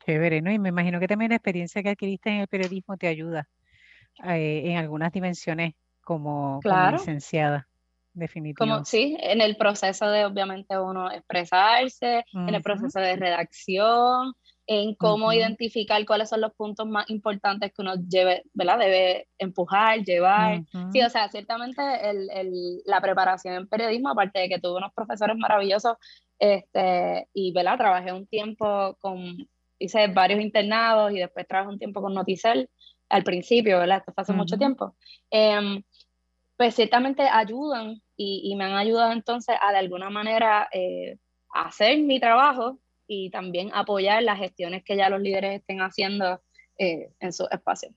Chévere, ¿no? Y me imagino que también la experiencia que adquiriste en el periodismo te ayuda eh, en algunas dimensiones como, licenciada, definitivamente. Como, sí, en el proceso de obviamente uno expresarse, en el proceso de redacción, en cómo identificar cuáles son los puntos más importantes que uno lleve, ¿verdad? debe empujar, llevar. Sí, o sea, ciertamente el, el, la preparación en periodismo, aparte de que tuve unos profesores maravillosos, este, y ¿verdad? trabajé un tiempo con hice varios internados y después trabajé un tiempo con Noticel, al principio, ¿verdad? Esto fue hace mucho tiempo. Em, pues ciertamente ayudan y, me han ayudado entonces a de alguna manera eh, hacer mi trabajo y también apoyar las gestiones que ya los líderes estén haciendo eh, en su espacio.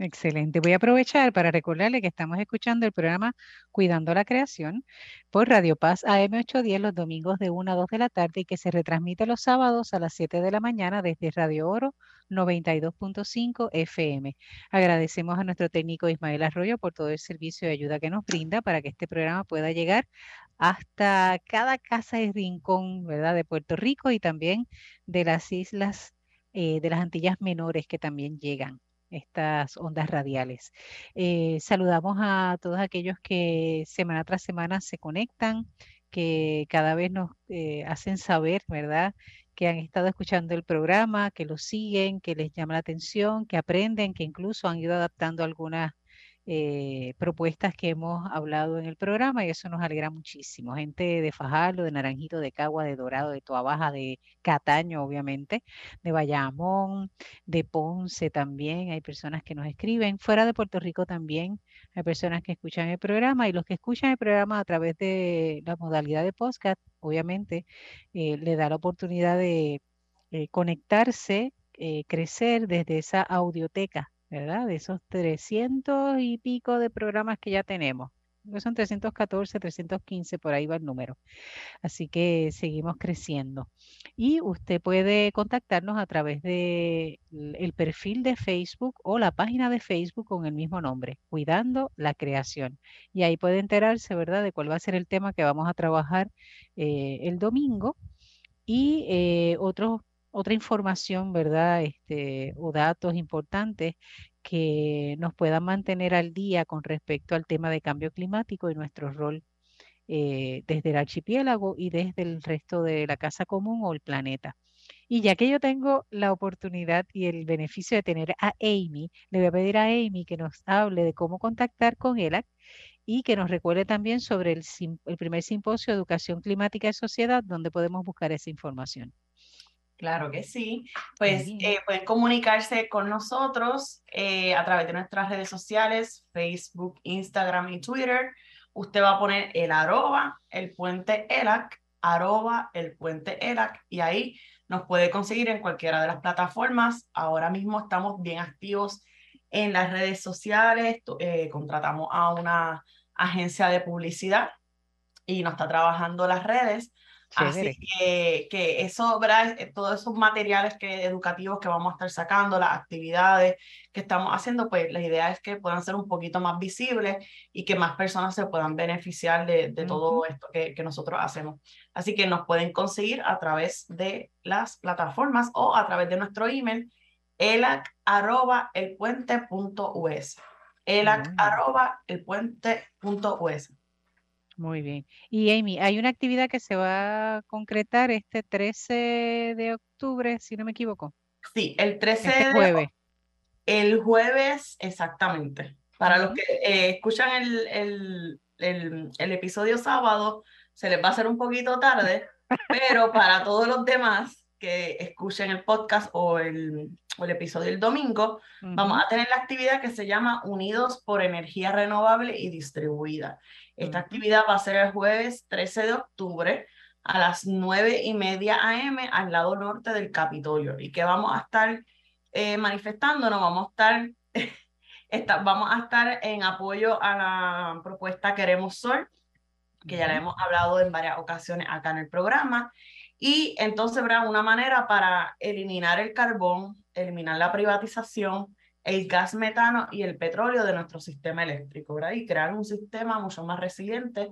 Excelente. Voy a aprovechar para recordarle que estamos escuchando el programa Cuidando la Creación por Radio Paz AM810 los domingos de 1 a 2 de la tarde y que se retransmite los sábados a las 7 de la mañana desde Radio Oro 92.5 FM. Agradecemos a nuestro técnico Ismael Arroyo por todo el servicio y ayuda que nos brinda para que este programa pueda llegar hasta cada casa y rincón, ¿verdad? De Puerto Rico y también de las islas eh, de las Antillas Menores que también llegan estas ondas radiales. Eh, saludamos a todos aquellos que semana tras semana se conectan, que cada vez nos eh, hacen saber, ¿verdad? que han estado escuchando el programa, que lo siguen, que les llama la atención, que aprenden, que incluso han ido adaptando algunas eh, propuestas que hemos hablado en el programa y eso nos alegra muchísimo. Gente de Fajardo, de Naranjito, de Cagua, de Dorado, de Toabaja, de Cataño, obviamente, de Bayamón, de Ponce también. Hay personas que nos escriben. Fuera de Puerto Rico también hay personas que escuchan el programa y los que escuchan el programa a través de la modalidad de podcast, obviamente, eh, le da la oportunidad de eh, conectarse, crecer desde esa audioteca ¿verdad? De esos 300 y pico de programas que ya tenemos. Son 314, 315, por ahí va el número. Así que seguimos creciendo. Y usted puede contactarnos a través de el perfil de Facebook o la página de Facebook con el mismo nombre, Cuidando la Creación. Y ahí puede enterarse, ¿verdad?, de cuál va a ser el tema que vamos a trabajar eh, el domingo y eh, otros otra información, ¿verdad? Este, o datos importantes que nos puedan mantener al día con respecto al tema de cambio climático y nuestro rol eh, desde el archipiélago y desde el resto de la casa común o el planeta. Y ya que yo tengo la oportunidad y el beneficio de tener a Amy, le voy a pedir a Amy que nos hable de cómo contactar con ELAC y que nos recuerde también sobre el, el primer simposio de educación climática y sociedad, donde podemos buscar esa información. Claro que sí. Pues eh, pueden comunicarse con nosotros eh, a través de nuestras redes sociales, Facebook, Instagram y Twitter. Usted va a poner el arroba, el puente ELAC, arroba, el puente ELAC, y ahí nos puede conseguir en cualquiera de las plataformas. Ahora mismo estamos bien activos en las redes sociales. Eh, contratamos a una agencia de publicidad y nos está trabajando las redes. Así que, que eso, ¿verdad? Eh, todos esos materiales que, educativos que vamos a estar sacando, las actividades que estamos haciendo, pues la idea es que puedan ser un poquito más visibles y que más personas se puedan beneficiar de, de todo esto que, que, nosotros hacemos. Así que nos pueden conseguir a través de las plataformas o a través de nuestro email, elac arroba elpuente.us. elac arroba elpuente.us. Muy bien. Y Amy, hay una actividad que se va a concretar este 13 de octubre, si no me equivoco. Sí, el 13 este de jueves. El jueves, exactamente. Para los que eh, escuchan el, el, el, el, episodio sábado, se les va a hacer un poquito tarde, pero para todos los demás que escuchen el podcast o el, o el episodio el domingo, vamos a tener la actividad que se llama Unidos por Energía Renovable y Distribuida. Esta actividad va a ser el jueves 13 de octubre a las 9 y media AM al lado norte del Capitolio. ¿Y que vamos a estar eh, manifestándonos? Vamos a estar, vamos a estar en apoyo a la propuesta Queremos Sol, que ya la hemos hablado en varias ocasiones acá en el programa. Y entonces habrá una manera para eliminar el carbón, eliminar la privatización, el gas metano y el petróleo de nuestro sistema eléctrico, ¿verdad? Y crear un sistema mucho más resiliente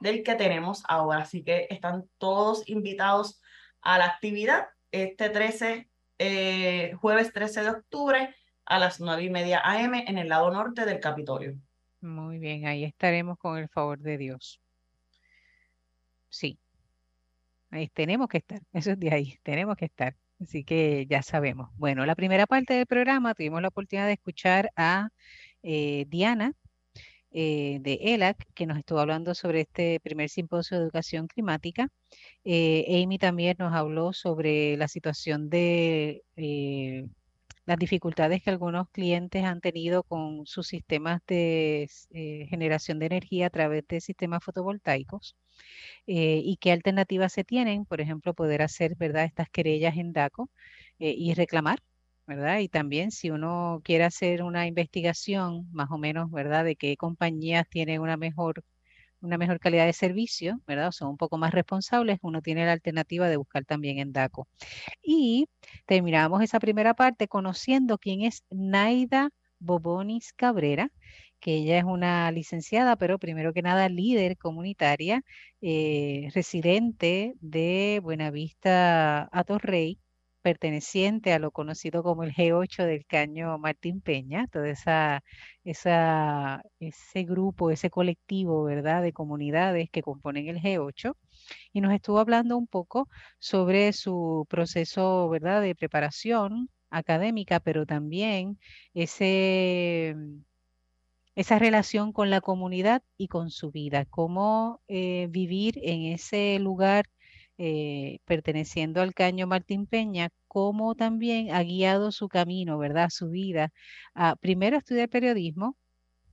del que tenemos ahora. Así que están todos invitados a la actividad este 13, eh, jueves 13 de octubre a las 9 y media AM en el lado norte del Capitolio. Muy bien, ahí estaremos con el favor de Dios. Sí, ahí tenemos que estar, eso es de ahí, tenemos que estar. Así que ya sabemos. Bueno, la primera parte del programa tuvimos la oportunidad de escuchar a eh, Diana eh, de ELAC, que nos estuvo hablando sobre este primer simposio de educación climática. Eh, Amy también nos habló sobre la situación de las dificultades que algunos clientes han tenido con sus sistemas de eh, generación de energía a través de sistemas fotovoltaicos eh, y qué alternativas se tienen, por ejemplo, poder hacer, ¿verdad?, estas querellas en DACO y reclamar ¿verdad? Y también si uno quiere hacer una investigación más o menos, ¿verdad? De qué compañías tienen una mejor, una mejor calidad de servicio, ¿verdad? Son un poco más responsables, uno tiene la alternativa de buscar también en DACO. Y terminamos esa primera parte conociendo quién es Naida Bobonis Cabrera, que ella es una licenciada, pero primero que nada líder comunitaria, eh, residente de Buenavista a Torrey, perteneciente a lo conocido como el G8 del Caño Martín Peña, todo esa, ese grupo, ese colectivo, ¿verdad?, de comunidades que componen el G8, y nos estuvo hablando un poco sobre su proceso, ¿verdad?, de preparación académica, pero también ese esa relación con la comunidad y con su vida, cómo eh, vivir en ese lugar eh, perteneciendo al Caño Martín Peña, cómo también ha guiado su camino, ¿verdad? Su vida, a primero estudiar periodismo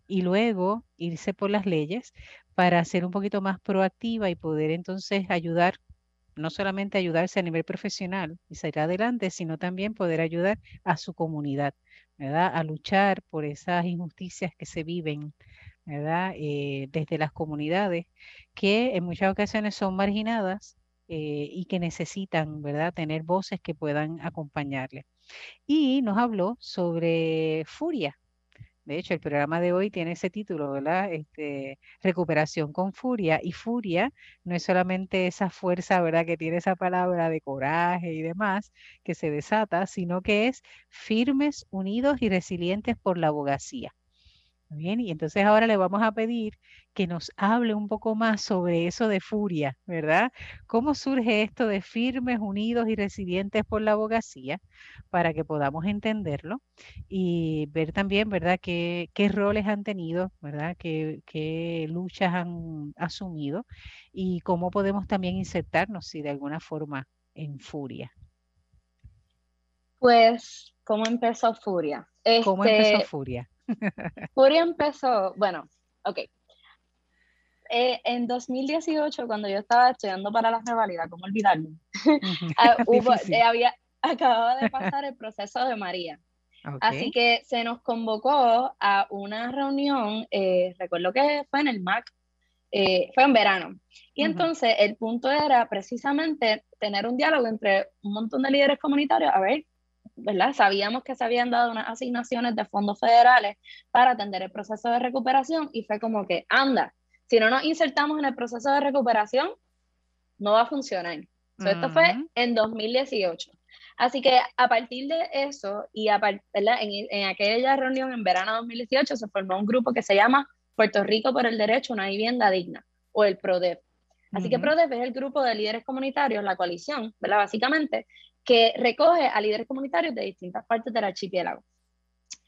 y luego irse por las leyes para ser un poquito más proactiva y poder entonces ayudar, no solamente ayudarse a nivel profesional y salir adelante, sino también poder ayudar a su comunidad, ¿verdad? A luchar por esas injusticias que se viven ¿verdad? Eh, desde las comunidades que en muchas ocasiones son marginadas eh, y que necesitan, ¿verdad?, tener voces que puedan acompañarle. Y nos habló sobre furia. De hecho, el programa de hoy tiene ese título, ¿verdad? Este, recuperación con furia. Y furia no es solamente esa fuerza, ¿verdad?, que tiene esa palabra de coraje y demás, que se desata, sino que es firmes, unidos y resilientes por la abogacía. Bien, y entonces ahora le vamos a pedir que nos hable un poco más sobre eso de furia, ¿verdad? ¿Cómo surge esto de firmes, unidos y resilientes por la abogacía para que podamos entenderlo y ver también, ¿verdad?, qué, qué roles han tenido, ¿verdad?, qué, qué luchas han asumido y cómo podemos también insertarnos, si de alguna forma, en furia. Pues, ¿cómo empezó Furia? ¿Cómo empezó este, Furia? Furia empezó, bueno, ok. Eh, en 2018, cuando yo estaba estudiando para la revalida, ¿cómo olvidarme? Ah, eh, había, acababa de pasar el proceso de María. Así que se nos convocó a una reunión, eh, recuerdo que fue en el MAC, fue en verano. Y entonces el punto era precisamente tener un diálogo entre un montón de líderes comunitarios, a ver ¿verdad? Sabíamos que se habían dado unas asignaciones de fondos federales para atender el proceso de recuperación y fue como que, anda, si no nos insertamos en el proceso de recuperación, no va a funcionar. Esto fue en 2018. Así que a partir de eso y a en, en, aquella reunión en verano de 2018 se formó un grupo que se llama Puerto Rico por el Derecho a una Vivienda Digna o el PRODEP. Así que PRODEP es el grupo de líderes comunitarios, la coalición, ¿verdad? Básicamente, que recoge a líderes comunitarios de distintas partes del archipiélago.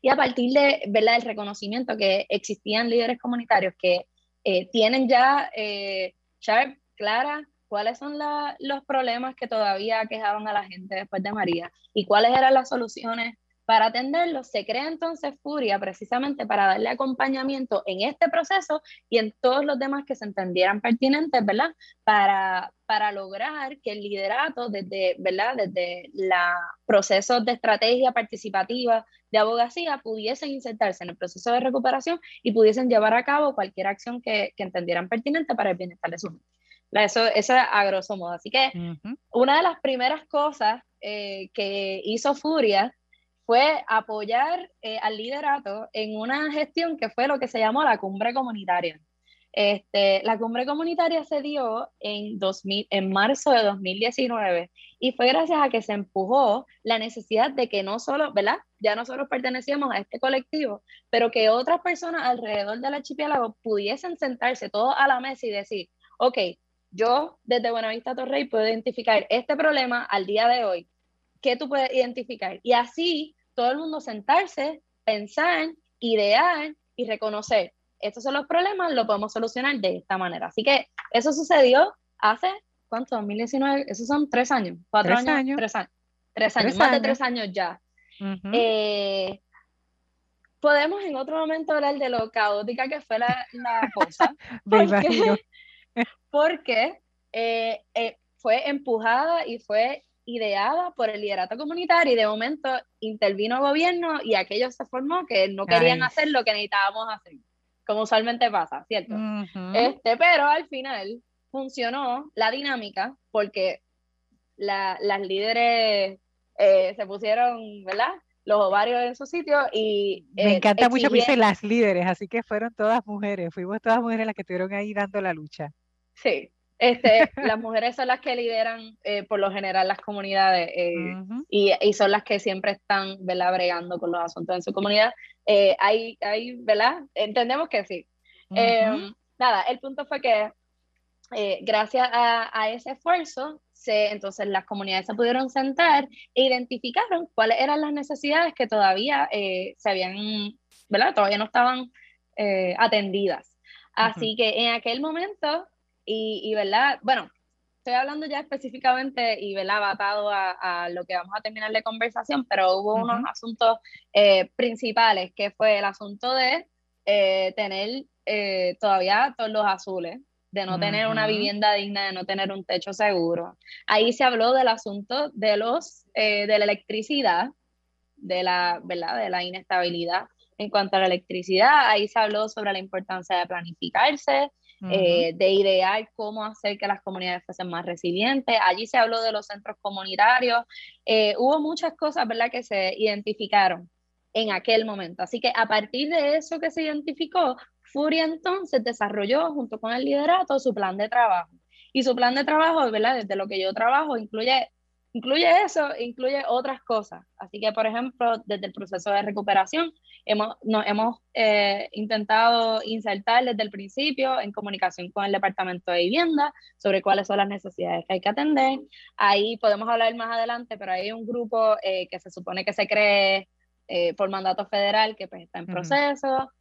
Y a partir de ¿verdad? el reconocimiento que existían líderes comunitarios que eh, tienen ya, eh, ya clara cuáles son los problemas que todavía quejaban a la gente después de María y cuáles eran las soluciones para atenderlo, se crea entonces Furia precisamente para darle acompañamiento en este proceso y en todos los demás que se entendieran pertinentes, ¿verdad? Para, para lograr que el liderato desde, ¿verdad? Desde los procesos de estrategia participativa de abogacía pudiesen insertarse en el proceso de recuperación y pudiesen llevar a cabo cualquier acción que, que entendieran pertinente para el bienestar de su gente. Eso, eso es a grosso modo. Así que una de las primeras cosas eh, que hizo Furia fue apoyar eh, al liderato en una gestión que fue lo que se llamó la cumbre comunitaria. Este, la cumbre comunitaria se dio en, 2000, en marzo de 2019 y fue gracias a que se empujó la necesidad de que no solo, ¿verdad? Ya nosotros pertenecíamos a este colectivo, pero que otras personas alrededor del archipiélago pudiesen sentarse todos a la mesa y decir, ok, yo desde Buenavista Torrey puedo identificar este problema al día de hoy. ¿Qué tú puedes identificar? Y así todo el mundo sentarse, pensar, idear y reconocer, estos son los problemas, lo podemos solucionar de esta manera. Así que eso sucedió hace, ¿cuánto? 2019, esos son tres años, cuatro años, tres años, tres años, más de tres años ya. Eh, podemos en otro momento hablar de lo caótica que fue la, cosa. porque, porque eh, eh, fue empujada y fue ideada por el liderato comunitario y de momento intervino el gobierno y aquello se formó que no querían hacer lo que necesitábamos hacer, como usualmente pasa, ¿cierto? este, pero al final funcionó la dinámica porque las líderes eh, se pusieron, ¿verdad? Los ovarios en su sitio y... Me eh, encanta mucho que dicen las líderes, así que fueron todas mujeres, fuimos todas mujeres las que estuvieron ahí dando la lucha. Sí, este, las mujeres son las que lideran eh, por lo general las comunidades y, y, son las que siempre están ¿verdad? bregando con los asuntos en su comunidad. hay, hay, ¿verdad? Entendemos que sí. Em, nada, el punto fue que gracias a, a, ese esfuerzo, entonces las comunidades se pudieron sentar e identificaron cuáles eran las necesidades que todavía eh, se habían, ¿verdad? Todavía no estaban eh, atendidas. Así que en aquel momento, y, y, ¿verdad? Bueno, estoy hablando ya específicamente y, ¿verdad? Atado a, lo que vamos a terminar de conversación, pero hubo unos asuntos eh, principales, que fue el asunto de tener todavía todos los azules, de no tener una vivienda digna, de no tener un techo seguro. Ahí se habló del asunto de, los, eh, de la electricidad, de la, ¿verdad? de la inestabilidad en cuanto a la electricidad. Ahí se habló sobre la importancia de planificarse, eh, de idear cómo hacer que las comunidades fuesen más resilientes. Allí se habló de los centros comunitarios. Eh, hubo muchas cosas ¿verdad? que se identificaron en aquel momento. Así que a partir de eso que se identificó, Furia entonces desarrolló junto con el liderato su plan de trabajo. Y su plan de trabajo, ¿verdad? Desde lo que yo trabajo, incluye, incluye eso, incluye otras cosas. Así que, por ejemplo, desde el proceso de recuperación, hemos, nos hemos eh, intentado insertar desde el principio en comunicación con el Departamento de Vivienda sobre cuáles son las necesidades que hay que atender. Ahí podemos hablar más adelante, pero hay un grupo eh, que se supone que se cree eh, por mandato federal que pues, está en proceso.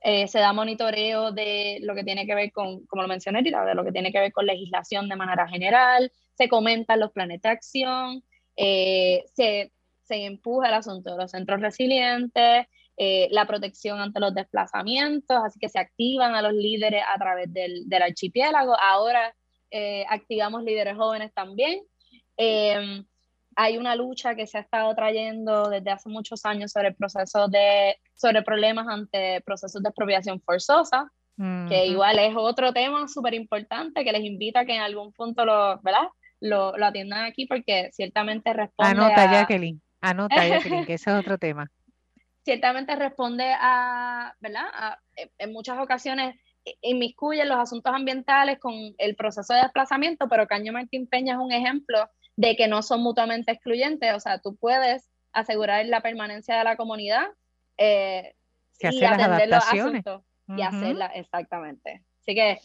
Eh, se da monitoreo de lo que tiene que ver con, como lo mencioné de lo que tiene que ver con legislación de manera general, se comentan los planes de acción, eh, se, se, empuja el asunto de los centros resilientes, eh, la protección ante los desplazamientos, así que se activan a los líderes a través del, del archipiélago. Ahora activamos líderes jóvenes también hay una lucha que se ha estado trayendo desde hace muchos años sobre el proceso de, sobre problemas ante procesos de expropiación forzosa, que igual es otro tema súper importante que les invita a que en algún punto lo, ¿verdad? Lo, lo atiendan aquí porque ciertamente responde Anota, Jacqueline, anota, Jacqueline, que ese es otro tema. Ciertamente responde a, ¿verdad? en muchas ocasiones inmiscuye los asuntos ambientales con el proceso de desplazamiento, pero Caño Martín Peña es un ejemplo de que no son mutuamente excluyentes, o sea, tú puedes asegurar la permanencia de la comunidad eh, y atender los asuntos y hacerla exactamente. Así que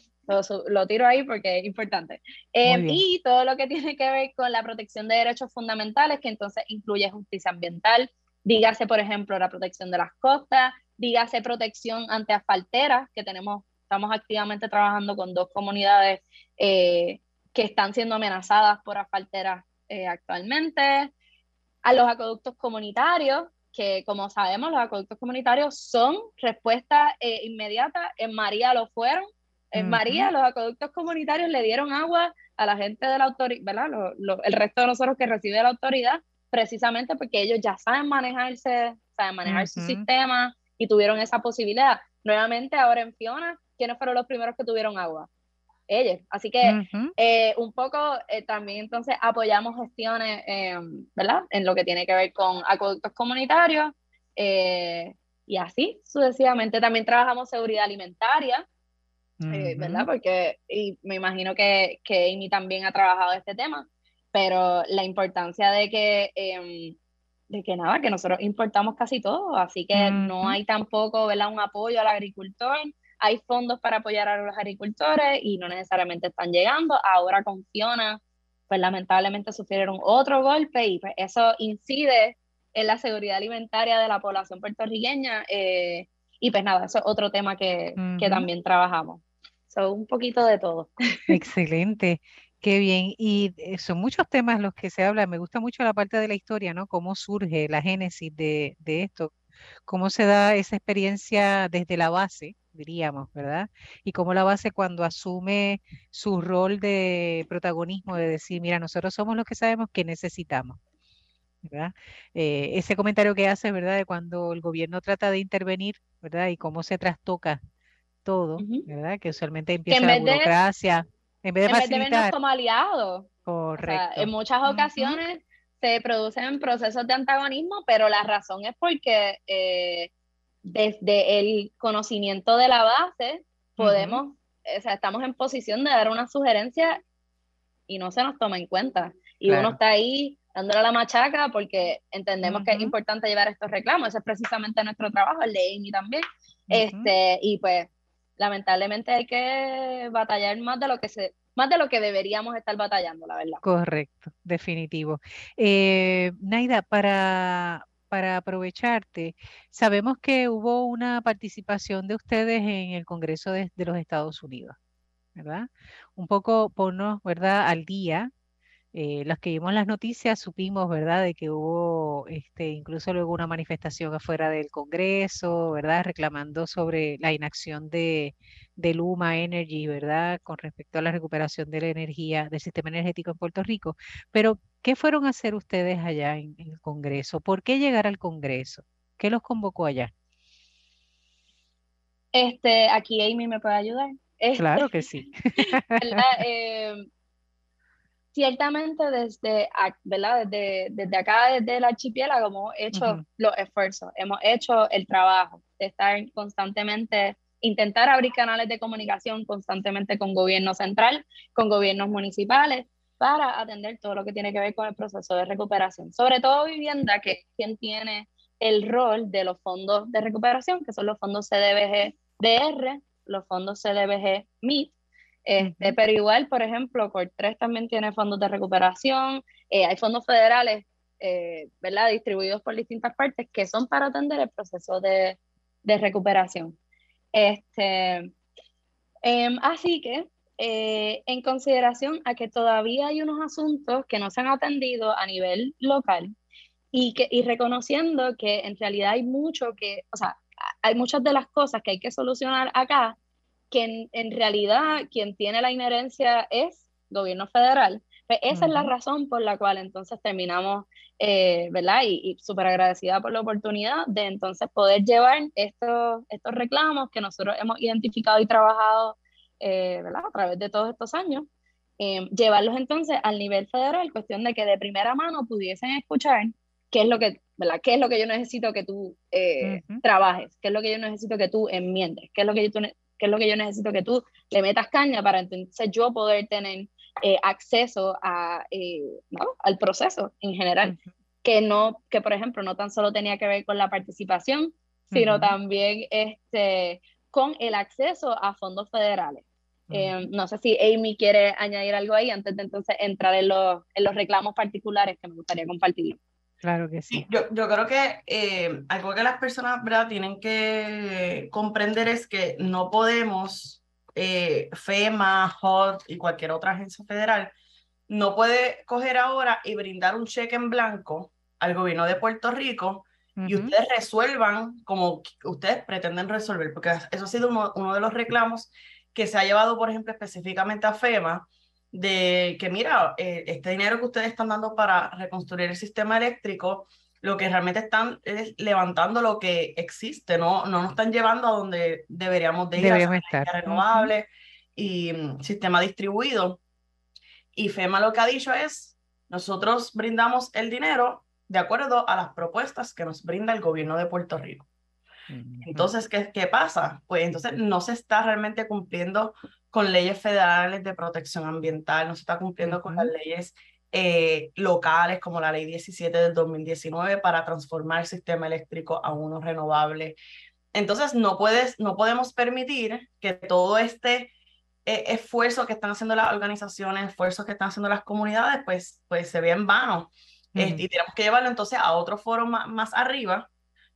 lo, tiro ahí porque es importante. Em, y todo lo que tiene que ver con la protección de derechos fundamentales, que entonces incluye justicia ambiental, dígase, por ejemplo, la protección de las costas, dígase protección ante asfalteras, que tenemos, estamos activamente trabajando con dos comunidades eh, que están siendo amenazadas por asfalteras eh, actualmente, a los acueductos comunitarios, que como sabemos los acueductos comunitarios son respuesta eh, inmediata, en María lo fueron, en María los acueductos comunitarios le dieron agua a la gente de la autoridad, ¿verdad? el resto de nosotros que recibe la autoridad, precisamente porque ellos ya saben manejarse, saben manejar su sistema y tuvieron esa posibilidad. Nuevamente ahora en Fiona, ¿quiénes fueron los primeros que tuvieron agua? ellos. Así que eh, un poco eh, también entonces apoyamos gestiones, ¿verdad? En lo que tiene que ver con acueductos comunitarios eh, y así sucesivamente. También trabajamos seguridad alimentaria, ¿verdad? Porque y me imagino que, que Amy también ha trabajado este tema, pero la importancia de que em, de que nada, que nosotros importamos casi todo, así que no hay tampoco ¿verdad? un apoyo al agricultor, hay fondos para apoyar a los agricultores y no necesariamente están llegando. Ahora con Fiona, pues lamentablemente sufrieron otro golpe y pues eso incide en la seguridad alimentaria de la población puertorriqueña. Eh, y pues nada, eso es otro tema que, que también trabajamos. So, un poquito de todo. Excelente. Qué bien. Y eh, son muchos temas los que se hablan. Me gusta mucho la parte de la historia, ¿no? Cómo surge la génesis de, de esto, cómo se da esa experiencia desde la base, diríamos, ¿verdad? Y cómo la base cuando asume su rol de protagonismo, de decir, mira, nosotros somos los que sabemos que necesitamos. ¿verdad? Eh, ese comentario que hace, ¿verdad? De cuando el gobierno trata de intervenir, ¿verdad? Y cómo se trastoca todo, ¿verdad? Que usualmente empieza la burocracia. en vez de facilitar. vernos como aliados. Correcto. en muchas ocasiones se producen procesos de antagonismo, pero la razón es porque eh, desde el conocimiento de la base podemos, o sea, estamos en posición de dar una sugerencia y no se nos toma en cuenta. Y uno está ahí dándole la machaca porque entendemos que es importante llevar estos reclamos. Ese es precisamente nuestro trabajo, el de Amy también. este, y pues, lamentablemente hay que batallar más de lo que se más de lo que deberíamos estar batallando, la verdad. Correcto, definitivo. Eh, Naida, para, para aprovecharte, sabemos que hubo una participación de ustedes en el Congreso de, los Estados Unidos, ¿verdad? Un poco ponnos, ¿verdad?, al día eh, los que vimos las noticias supimos, ¿verdad?, de que hubo este, incluso luego una manifestación afuera del Congreso, ¿verdad?, reclamando sobre la inacción de, Luma Energy, ¿verdad?, con respecto a la recuperación de la energía del sistema energético en Puerto Rico. Pero, ¿qué fueron a hacer ustedes allá en, el Congreso? ¿Por qué llegar al Congreso? ¿Qué los convocó allá? Este, aquí Amy me puede ayudar. claro que sí. Eh, ciertamente desde, ¿verdad? Desde, desde acá, desde el archipiélago, hemos hecho los esfuerzos, hemos hecho el trabajo de estar constantemente, intentar abrir canales de comunicación constantemente con gobierno central, con gobiernos municipales, para atender todo lo que tiene que ver con el proceso de recuperación. Sobre todo vivienda, que es quien tiene el rol de los fondos de recuperación, que son los fondos CDBG-DR, los fondos CDBG-MIT, este, pero igual, por ejemplo, COR3 también tiene fondos de recuperación, eh, hay fondos federales, eh, ¿verdad? Distribuidos por distintas partes que son para atender el proceso de, de recuperación. Este, em, así que, eh, en consideración a que todavía hay unos asuntos que no se han atendido a nivel local y, que, y reconociendo que en realidad hay mucho que, o sea, hay muchas de las cosas que hay que solucionar acá que en, realidad quien tiene la inherencia es gobierno federal. Pues esa es la razón por la cual entonces terminamos, eh, ¿verdad? Y, súper agradecida por la oportunidad de entonces poder llevar estos, estos reclamos que nosotros hemos identificado y trabajado, eh, ¿verdad? A través de todos estos años, eh, llevarlos entonces al nivel federal, cuestión de que de primera mano pudiesen escuchar qué es lo que, ¿verdad? ¿Qué es lo que yo necesito que tú trabajes? ¿Qué es lo que yo necesito que tú enmiendes? ¿Qué es lo que yo, que es lo que yo necesito que tú le metas caña para entonces yo poder tener eh, acceso a, eh, al proceso en general. Que no, que por ejemplo, no tan solo tenía que ver con la participación, sino también este, con el acceso a fondos federales. Eh, no sé si Amy quiere añadir algo ahí antes de entonces entrar en los, en los reclamos particulares que me gustaría compartir. Claro que sí. Yo, yo creo que eh, algo que las personas ¿verdad? tienen que comprender es que no podemos, eh, FEMA, HOT y cualquier otra agencia federal, no puede coger ahora y brindar un cheque en blanco al gobierno de Puerto Rico y ustedes resuelvan como ustedes pretenden resolver, porque eso ha sido uno, uno de los reclamos que se ha llevado, por ejemplo, específicamente a FEMA, de que, mira, eh, este dinero que ustedes están dando para reconstruir el sistema eléctrico, lo que realmente están es levantando lo que existe, no, no nos están llevando a donde deberíamos de ir, a estar. renovables y mm, sistema distribuido. Y FEMA lo que ha dicho es, nosotros brindamos el dinero de acuerdo a las propuestas que nos brinda el gobierno de Puerto Rico. Entonces, ¿qué, ¿qué pasa? Pues entonces no se está realmente cumpliendo con leyes federales de protección ambiental, no se está cumpliendo con las leyes eh, locales como la ley 17 del 2019 para transformar el sistema eléctrico a uno renovable. Entonces, no, puedes, no podemos permitir que todo este eh, esfuerzo que están haciendo las organizaciones, esfuerzos que están haciendo las comunidades, pues, pues se vea en vano. Este, y tenemos que llevarlo entonces a otro foro más, más arriba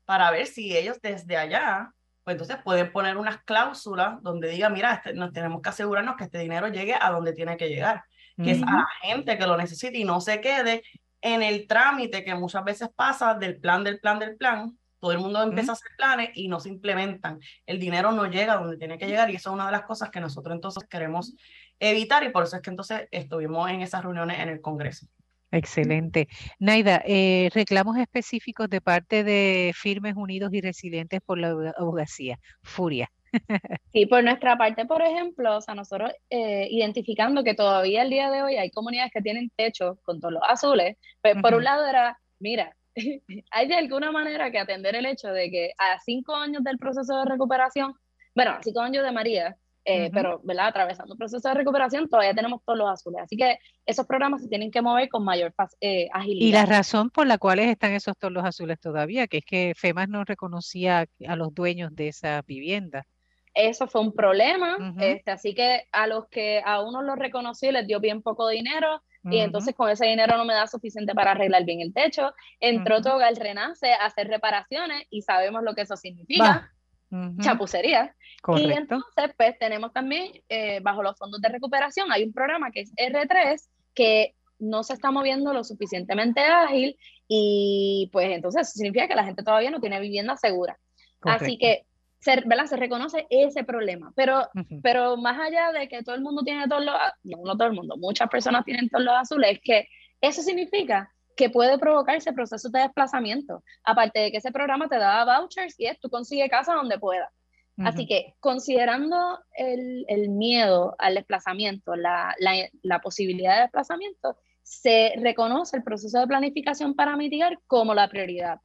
para ver si ellos desde allá pues entonces pueden poner unas cláusulas donde diga, mira, este, nos tenemos que asegurarnos que este dinero llegue a donde tiene que llegar. que es a la gente que lo necesite y no se quede en el trámite que muchas veces pasa del plan, del plan, del plan. Todo el mundo empieza a hacer planes y no se implementan. El dinero no llega donde tiene que llegar y eso es una de las cosas que nosotros entonces queremos evitar y por eso es que entonces estuvimos en esas reuniones en el Congreso. Excelente. Naida, eh, reclamos específicos de parte de Firmes Unidos y Resilientes por la Abogacía. Furia. Sí, por nuestra parte, por ejemplo, o sea, nosotros eh, identificando que todavía el día de hoy hay comunidades que tienen techo con todos los azules, pues por un lado era, mira, hay de alguna manera que atender el hecho de que a cinco años del proceso de recuperación, bueno, a cinco años de María, eh, pero, ¿verdad? Atravesando el proceso de recuperación, todavía tenemos todos los azules. Así que esos programas se tienen que mover con mayor eh, agilidad. Y la razón por la cual están esos todos los azules todavía, que es que FEMAS no reconocía a los dueños de esa vivienda eso fue un problema, este, así que a los que a uno lo reconocí les dio bien poco dinero y entonces con ese dinero no me da suficiente para arreglar bien el techo. Entró todo el Renace a hacer reparaciones y sabemos lo que eso significa. Chapucería. Y entonces, pues tenemos también, eh, bajo los fondos de recuperación, hay un programa que es R3, que no se está moviendo lo suficientemente ágil y pues entonces eso significa que la gente todavía no tiene vivienda segura. Así que se, ¿verdad? se reconoce ese problema. Pero, pero más allá de que todo el mundo tiene todos los, no, no todo el mundo, muchas personas tienen todos los azules, es que eso significa que puede provocarse procesos de desplazamiento. Aparte de que ese programa te da vouchers y es tú consigues casa donde puedas. Así que considerando el, el miedo al desplazamiento, la, la, la, posibilidad de desplazamiento, se reconoce el proceso de planificación para mitigar como la prioridad.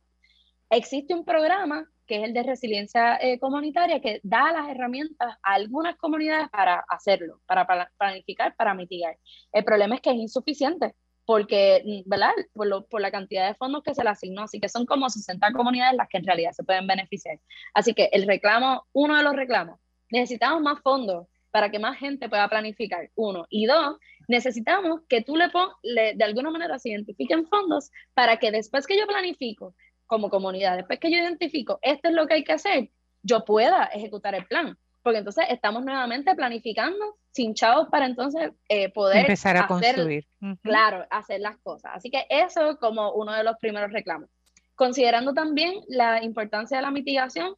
Existe un programa que es el de resiliencia eh, comunitaria, que da las herramientas a algunas comunidades para hacerlo, para, planificar, para mitigar. El problema es que es insuficiente, porque, mm, ¿verdad? Por, por, la cantidad de fondos que se le asignó, así que son como 60 comunidades las que en realidad se pueden beneficiar. Así que el reclamo, uno de los reclamos, necesitamos más fondos para que más gente pueda planificar, uno. Y dos, necesitamos que tú le, pon, le de alguna manera se identifiquen fondos para que después que yo planifico, como comunidad. Después que yo identifico, esto es lo que hay que hacer, yo pueda ejecutar el plan. Porque entonces estamos nuevamente planificando sin chavos para entonces eh, poder empezar a construir. Claro, hacer las cosas. Así que eso como uno de los primeros reclamos. Considerando también la importancia de la mitigación,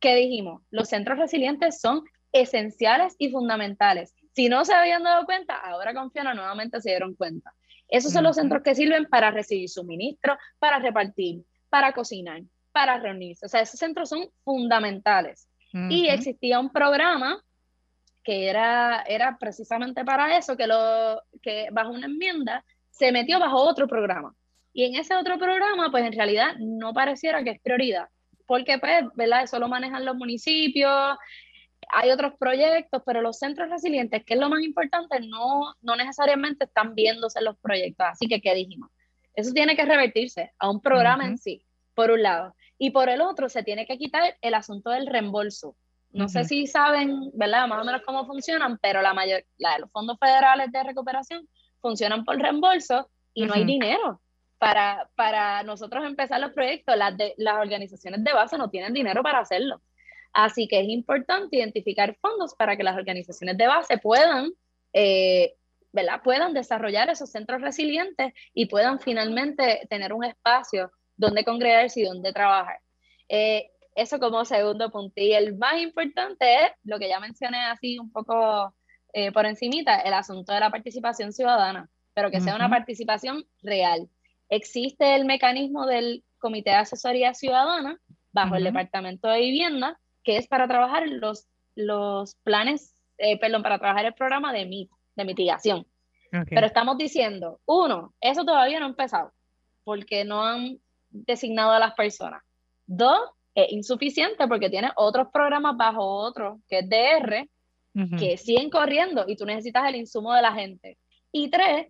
que dijimos, los centros resilientes son esenciales y fundamentales. Si no se habían dado cuenta, ahora confiando nuevamente se dieron cuenta. Esos son los centros que sirven para recibir suministro, para repartir, para cocinar, para reunirse. O sea, esos centros son fundamentales. Y existía un programa que era, era precisamente para eso, que, lo, que bajo una enmienda se metió bajo otro programa. Y en ese otro programa, pues en realidad no pareciera que es prioridad, porque pues, ¿verdad? Eso lo manejan los municipios, hay otros proyectos, pero los centros resilientes, que es lo más importante, no, no necesariamente están viéndose los proyectos. Así que, ¿qué dijimos? Eso tiene que revertirse a un programa en sí, por un lado. Y por el otro, se tiene que quitar el asunto del reembolso. No sé si saben, ¿verdad? Más o menos cómo funcionan, pero la mayor, la de los fondos federales de recuperación funcionan por reembolso y no hay dinero para, para nosotros empezar los proyectos. Las, de, las organizaciones de base no tienen dinero para hacerlo. Así que es importante identificar fondos para que las organizaciones de base puedan eh, ¿verdad? puedan desarrollar esos centros resilientes y puedan finalmente tener un espacio donde congregarse y donde trabajar. Eh, eso como segundo punto. Y el más importante es lo que ya mencioné así un poco eh, por encimita, el asunto de la participación ciudadana, pero que sea una participación real. Existe el mecanismo del Comité de Asesoría Ciudadana bajo el Departamento de Vivienda, que es para trabajar los, los planes, eh, perdón, para trabajar el programa de MIT de mitigación. Pero estamos diciendo, uno, eso todavía no ha empezado, porque no han designado a las personas. Dos, es insuficiente porque tiene otros programas bajo otro, que es DR, que siguen corriendo y tú necesitas el insumo de la gente. Y tres,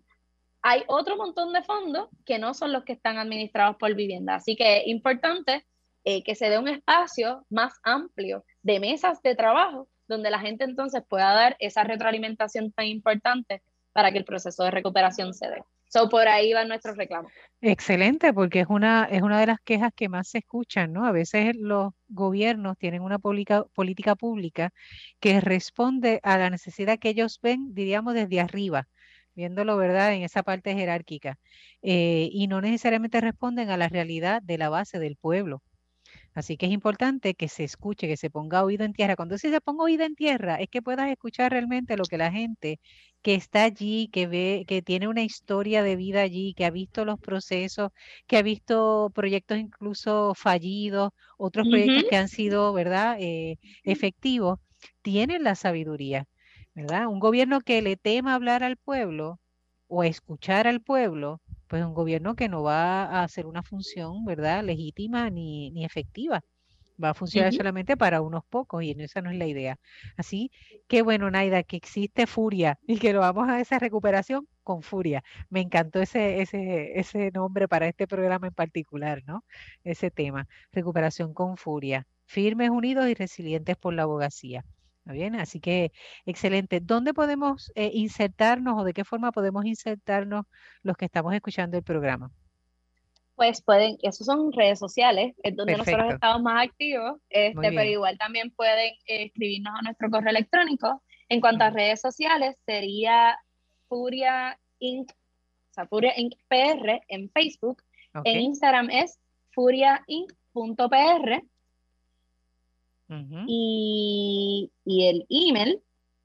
hay otro montón de fondos que no son los que están administrados por vivienda. Así que es importante eh, que se dé un espacio más amplio de mesas de trabajo donde la gente entonces pueda dar esa retroalimentación tan importante para que el proceso de recuperación se dé. So, por ahí va nuestro reclamo. Excelente, porque es una, es una de las quejas que más se escuchan, ¿no? A veces los gobiernos tienen una política pública que responde a la necesidad que ellos ven, diríamos, desde arriba, viéndolo, ¿verdad?, en esa parte jerárquica, eh, y no necesariamente responden a la realidad de la base del pueblo. Así que es importante que se escuche, que se ponga oído en tierra. Cuando se ponga oído en tierra, es que puedas escuchar realmente lo que la gente que está allí, que ve, que tiene una historia de vida allí, que ha visto los procesos, que ha visto proyectos incluso fallidos, otros proyectos que han sido, ¿verdad?, eh, efectivos, tienen la sabiduría, ¿verdad? Un gobierno que le tema hablar al pueblo o escuchar al pueblo, pues un gobierno que no va a hacer una función, ¿verdad?, legítima ni, ni efectiva. Va a funcionar solamente para unos pocos y esa no es la idea. Así que bueno, Naida, que existe furia y que lo vamos a esa recuperación con furia. Me encantó ese, ese, ese nombre para este programa en particular, ¿no? Ese tema, recuperación con furia. Firmes, unidos y resilientes por la abogacía bien? Así que excelente. ¿Dónde podemos eh, insertarnos o de qué forma podemos insertarnos los que estamos escuchando el programa? Pues pueden, esos son redes sociales, es donde nosotros estamos más activos, este, pero igual también pueden escribirnos a nuestro correo electrónico. En cuanto a redes sociales, sería Furia Inc., o sea, Furia Inc. PR en Facebook. En Instagram es furiainc.pr y, el email,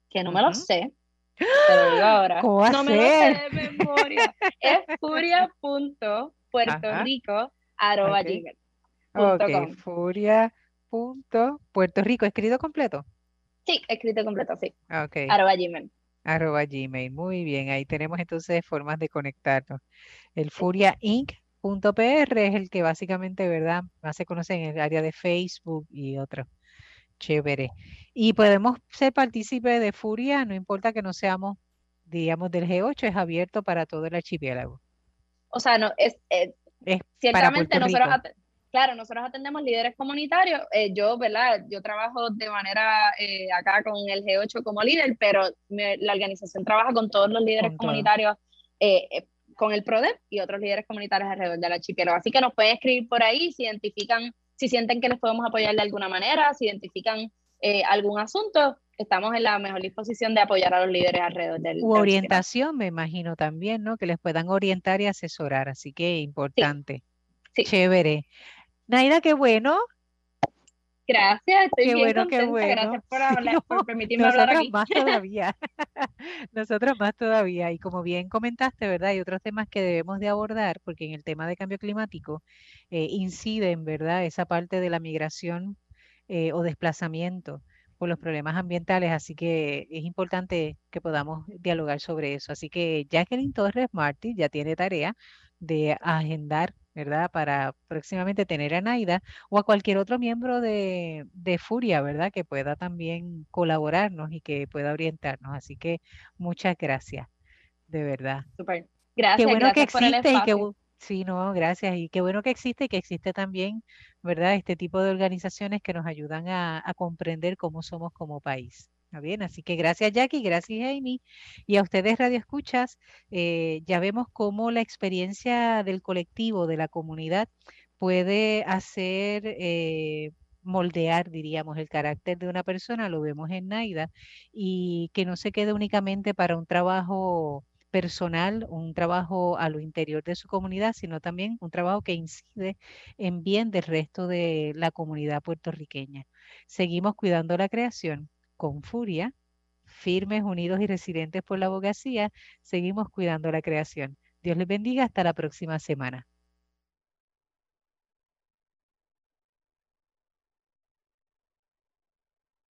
que no me lo sé, te digo ahora, no me lo sé de memoria, es furia.puertorico arroba gmail. Ok, furia.puertorico, ¿escrito completo? Sí, escrito completo, sí. Ok. Arroba gmail. Arroba gmail, muy bien, ahí tenemos entonces formas de conectarnos. El Furia Inc.pr es el que básicamente, ¿verdad? Más se conoce en el área de Facebook y otros. Chévere. Y podemos ser partícipes de Furia, no importa que no seamos, digamos, del G8, es abierto para todo el archipiélago. O sea, no, es, eh, ciertamente nosotros, claro, nosotros atendemos líderes comunitarios. Eh, yo, ¿verdad? Yo trabajo de manera eh, acá con el G8 como líder, pero la organización trabaja con todos los líderes comunitarios con el PRODEP y otros líderes comunitarios alrededor del archipiélago. Así que nos pueden escribir por ahí si identifican si sienten que les podemos apoyar de alguna manera, si identifican eh, algún asunto, estamos en la mejor disposición de apoyar a los líderes alrededor del. U orientación, me imagino también, ¿no? Que les puedan orientar y asesorar, así que importante. Sí. Chévere. Naida, qué bueno. Gracias, estoy qué bien bueno, Qué bueno. Gracias por, hablar, por permitirme hablar aquí. más todavía. nosotros más todavía. Y como bien comentaste, ¿verdad? Hay otros temas que debemos de abordar, porque en el tema de cambio climático eh, inciden, ¿verdad? Esa parte de la migración eh, o desplazamiento por los problemas ambientales, así que es importante que podamos dialogar sobre eso. Así que Jacqueline Torres Martí ya tiene tarea de agendar ¿verdad? Para próximamente tener a Naida o a cualquier otro miembro de, Furia, ¿verdad? Que pueda también colaborarnos y que pueda orientarnos. Así que muchas gracias, de verdad. Super. Gracias. Qué bueno que existe y que sí, no, gracias. Y qué bueno que existe y que existe también, ¿verdad? Este tipo de organizaciones que nos ayudan a comprender cómo somos como país bien, así que gracias Jackie, gracias Amy. Y a ustedes Radio Escuchas, eh, ya vemos cómo la experiencia del colectivo, de la comunidad, puede hacer, eh, moldear, diríamos, el carácter de una persona, lo vemos en Naida, y que no se quede únicamente para un trabajo personal, un trabajo a lo interior de su comunidad, sino también un trabajo que incide en bien del resto de la comunidad puertorriqueña. Seguimos cuidando la creación con furia, firmes, unidos y resilientes por la abogacía, seguimos cuidando la creación. Dios les bendiga hasta la próxima semana.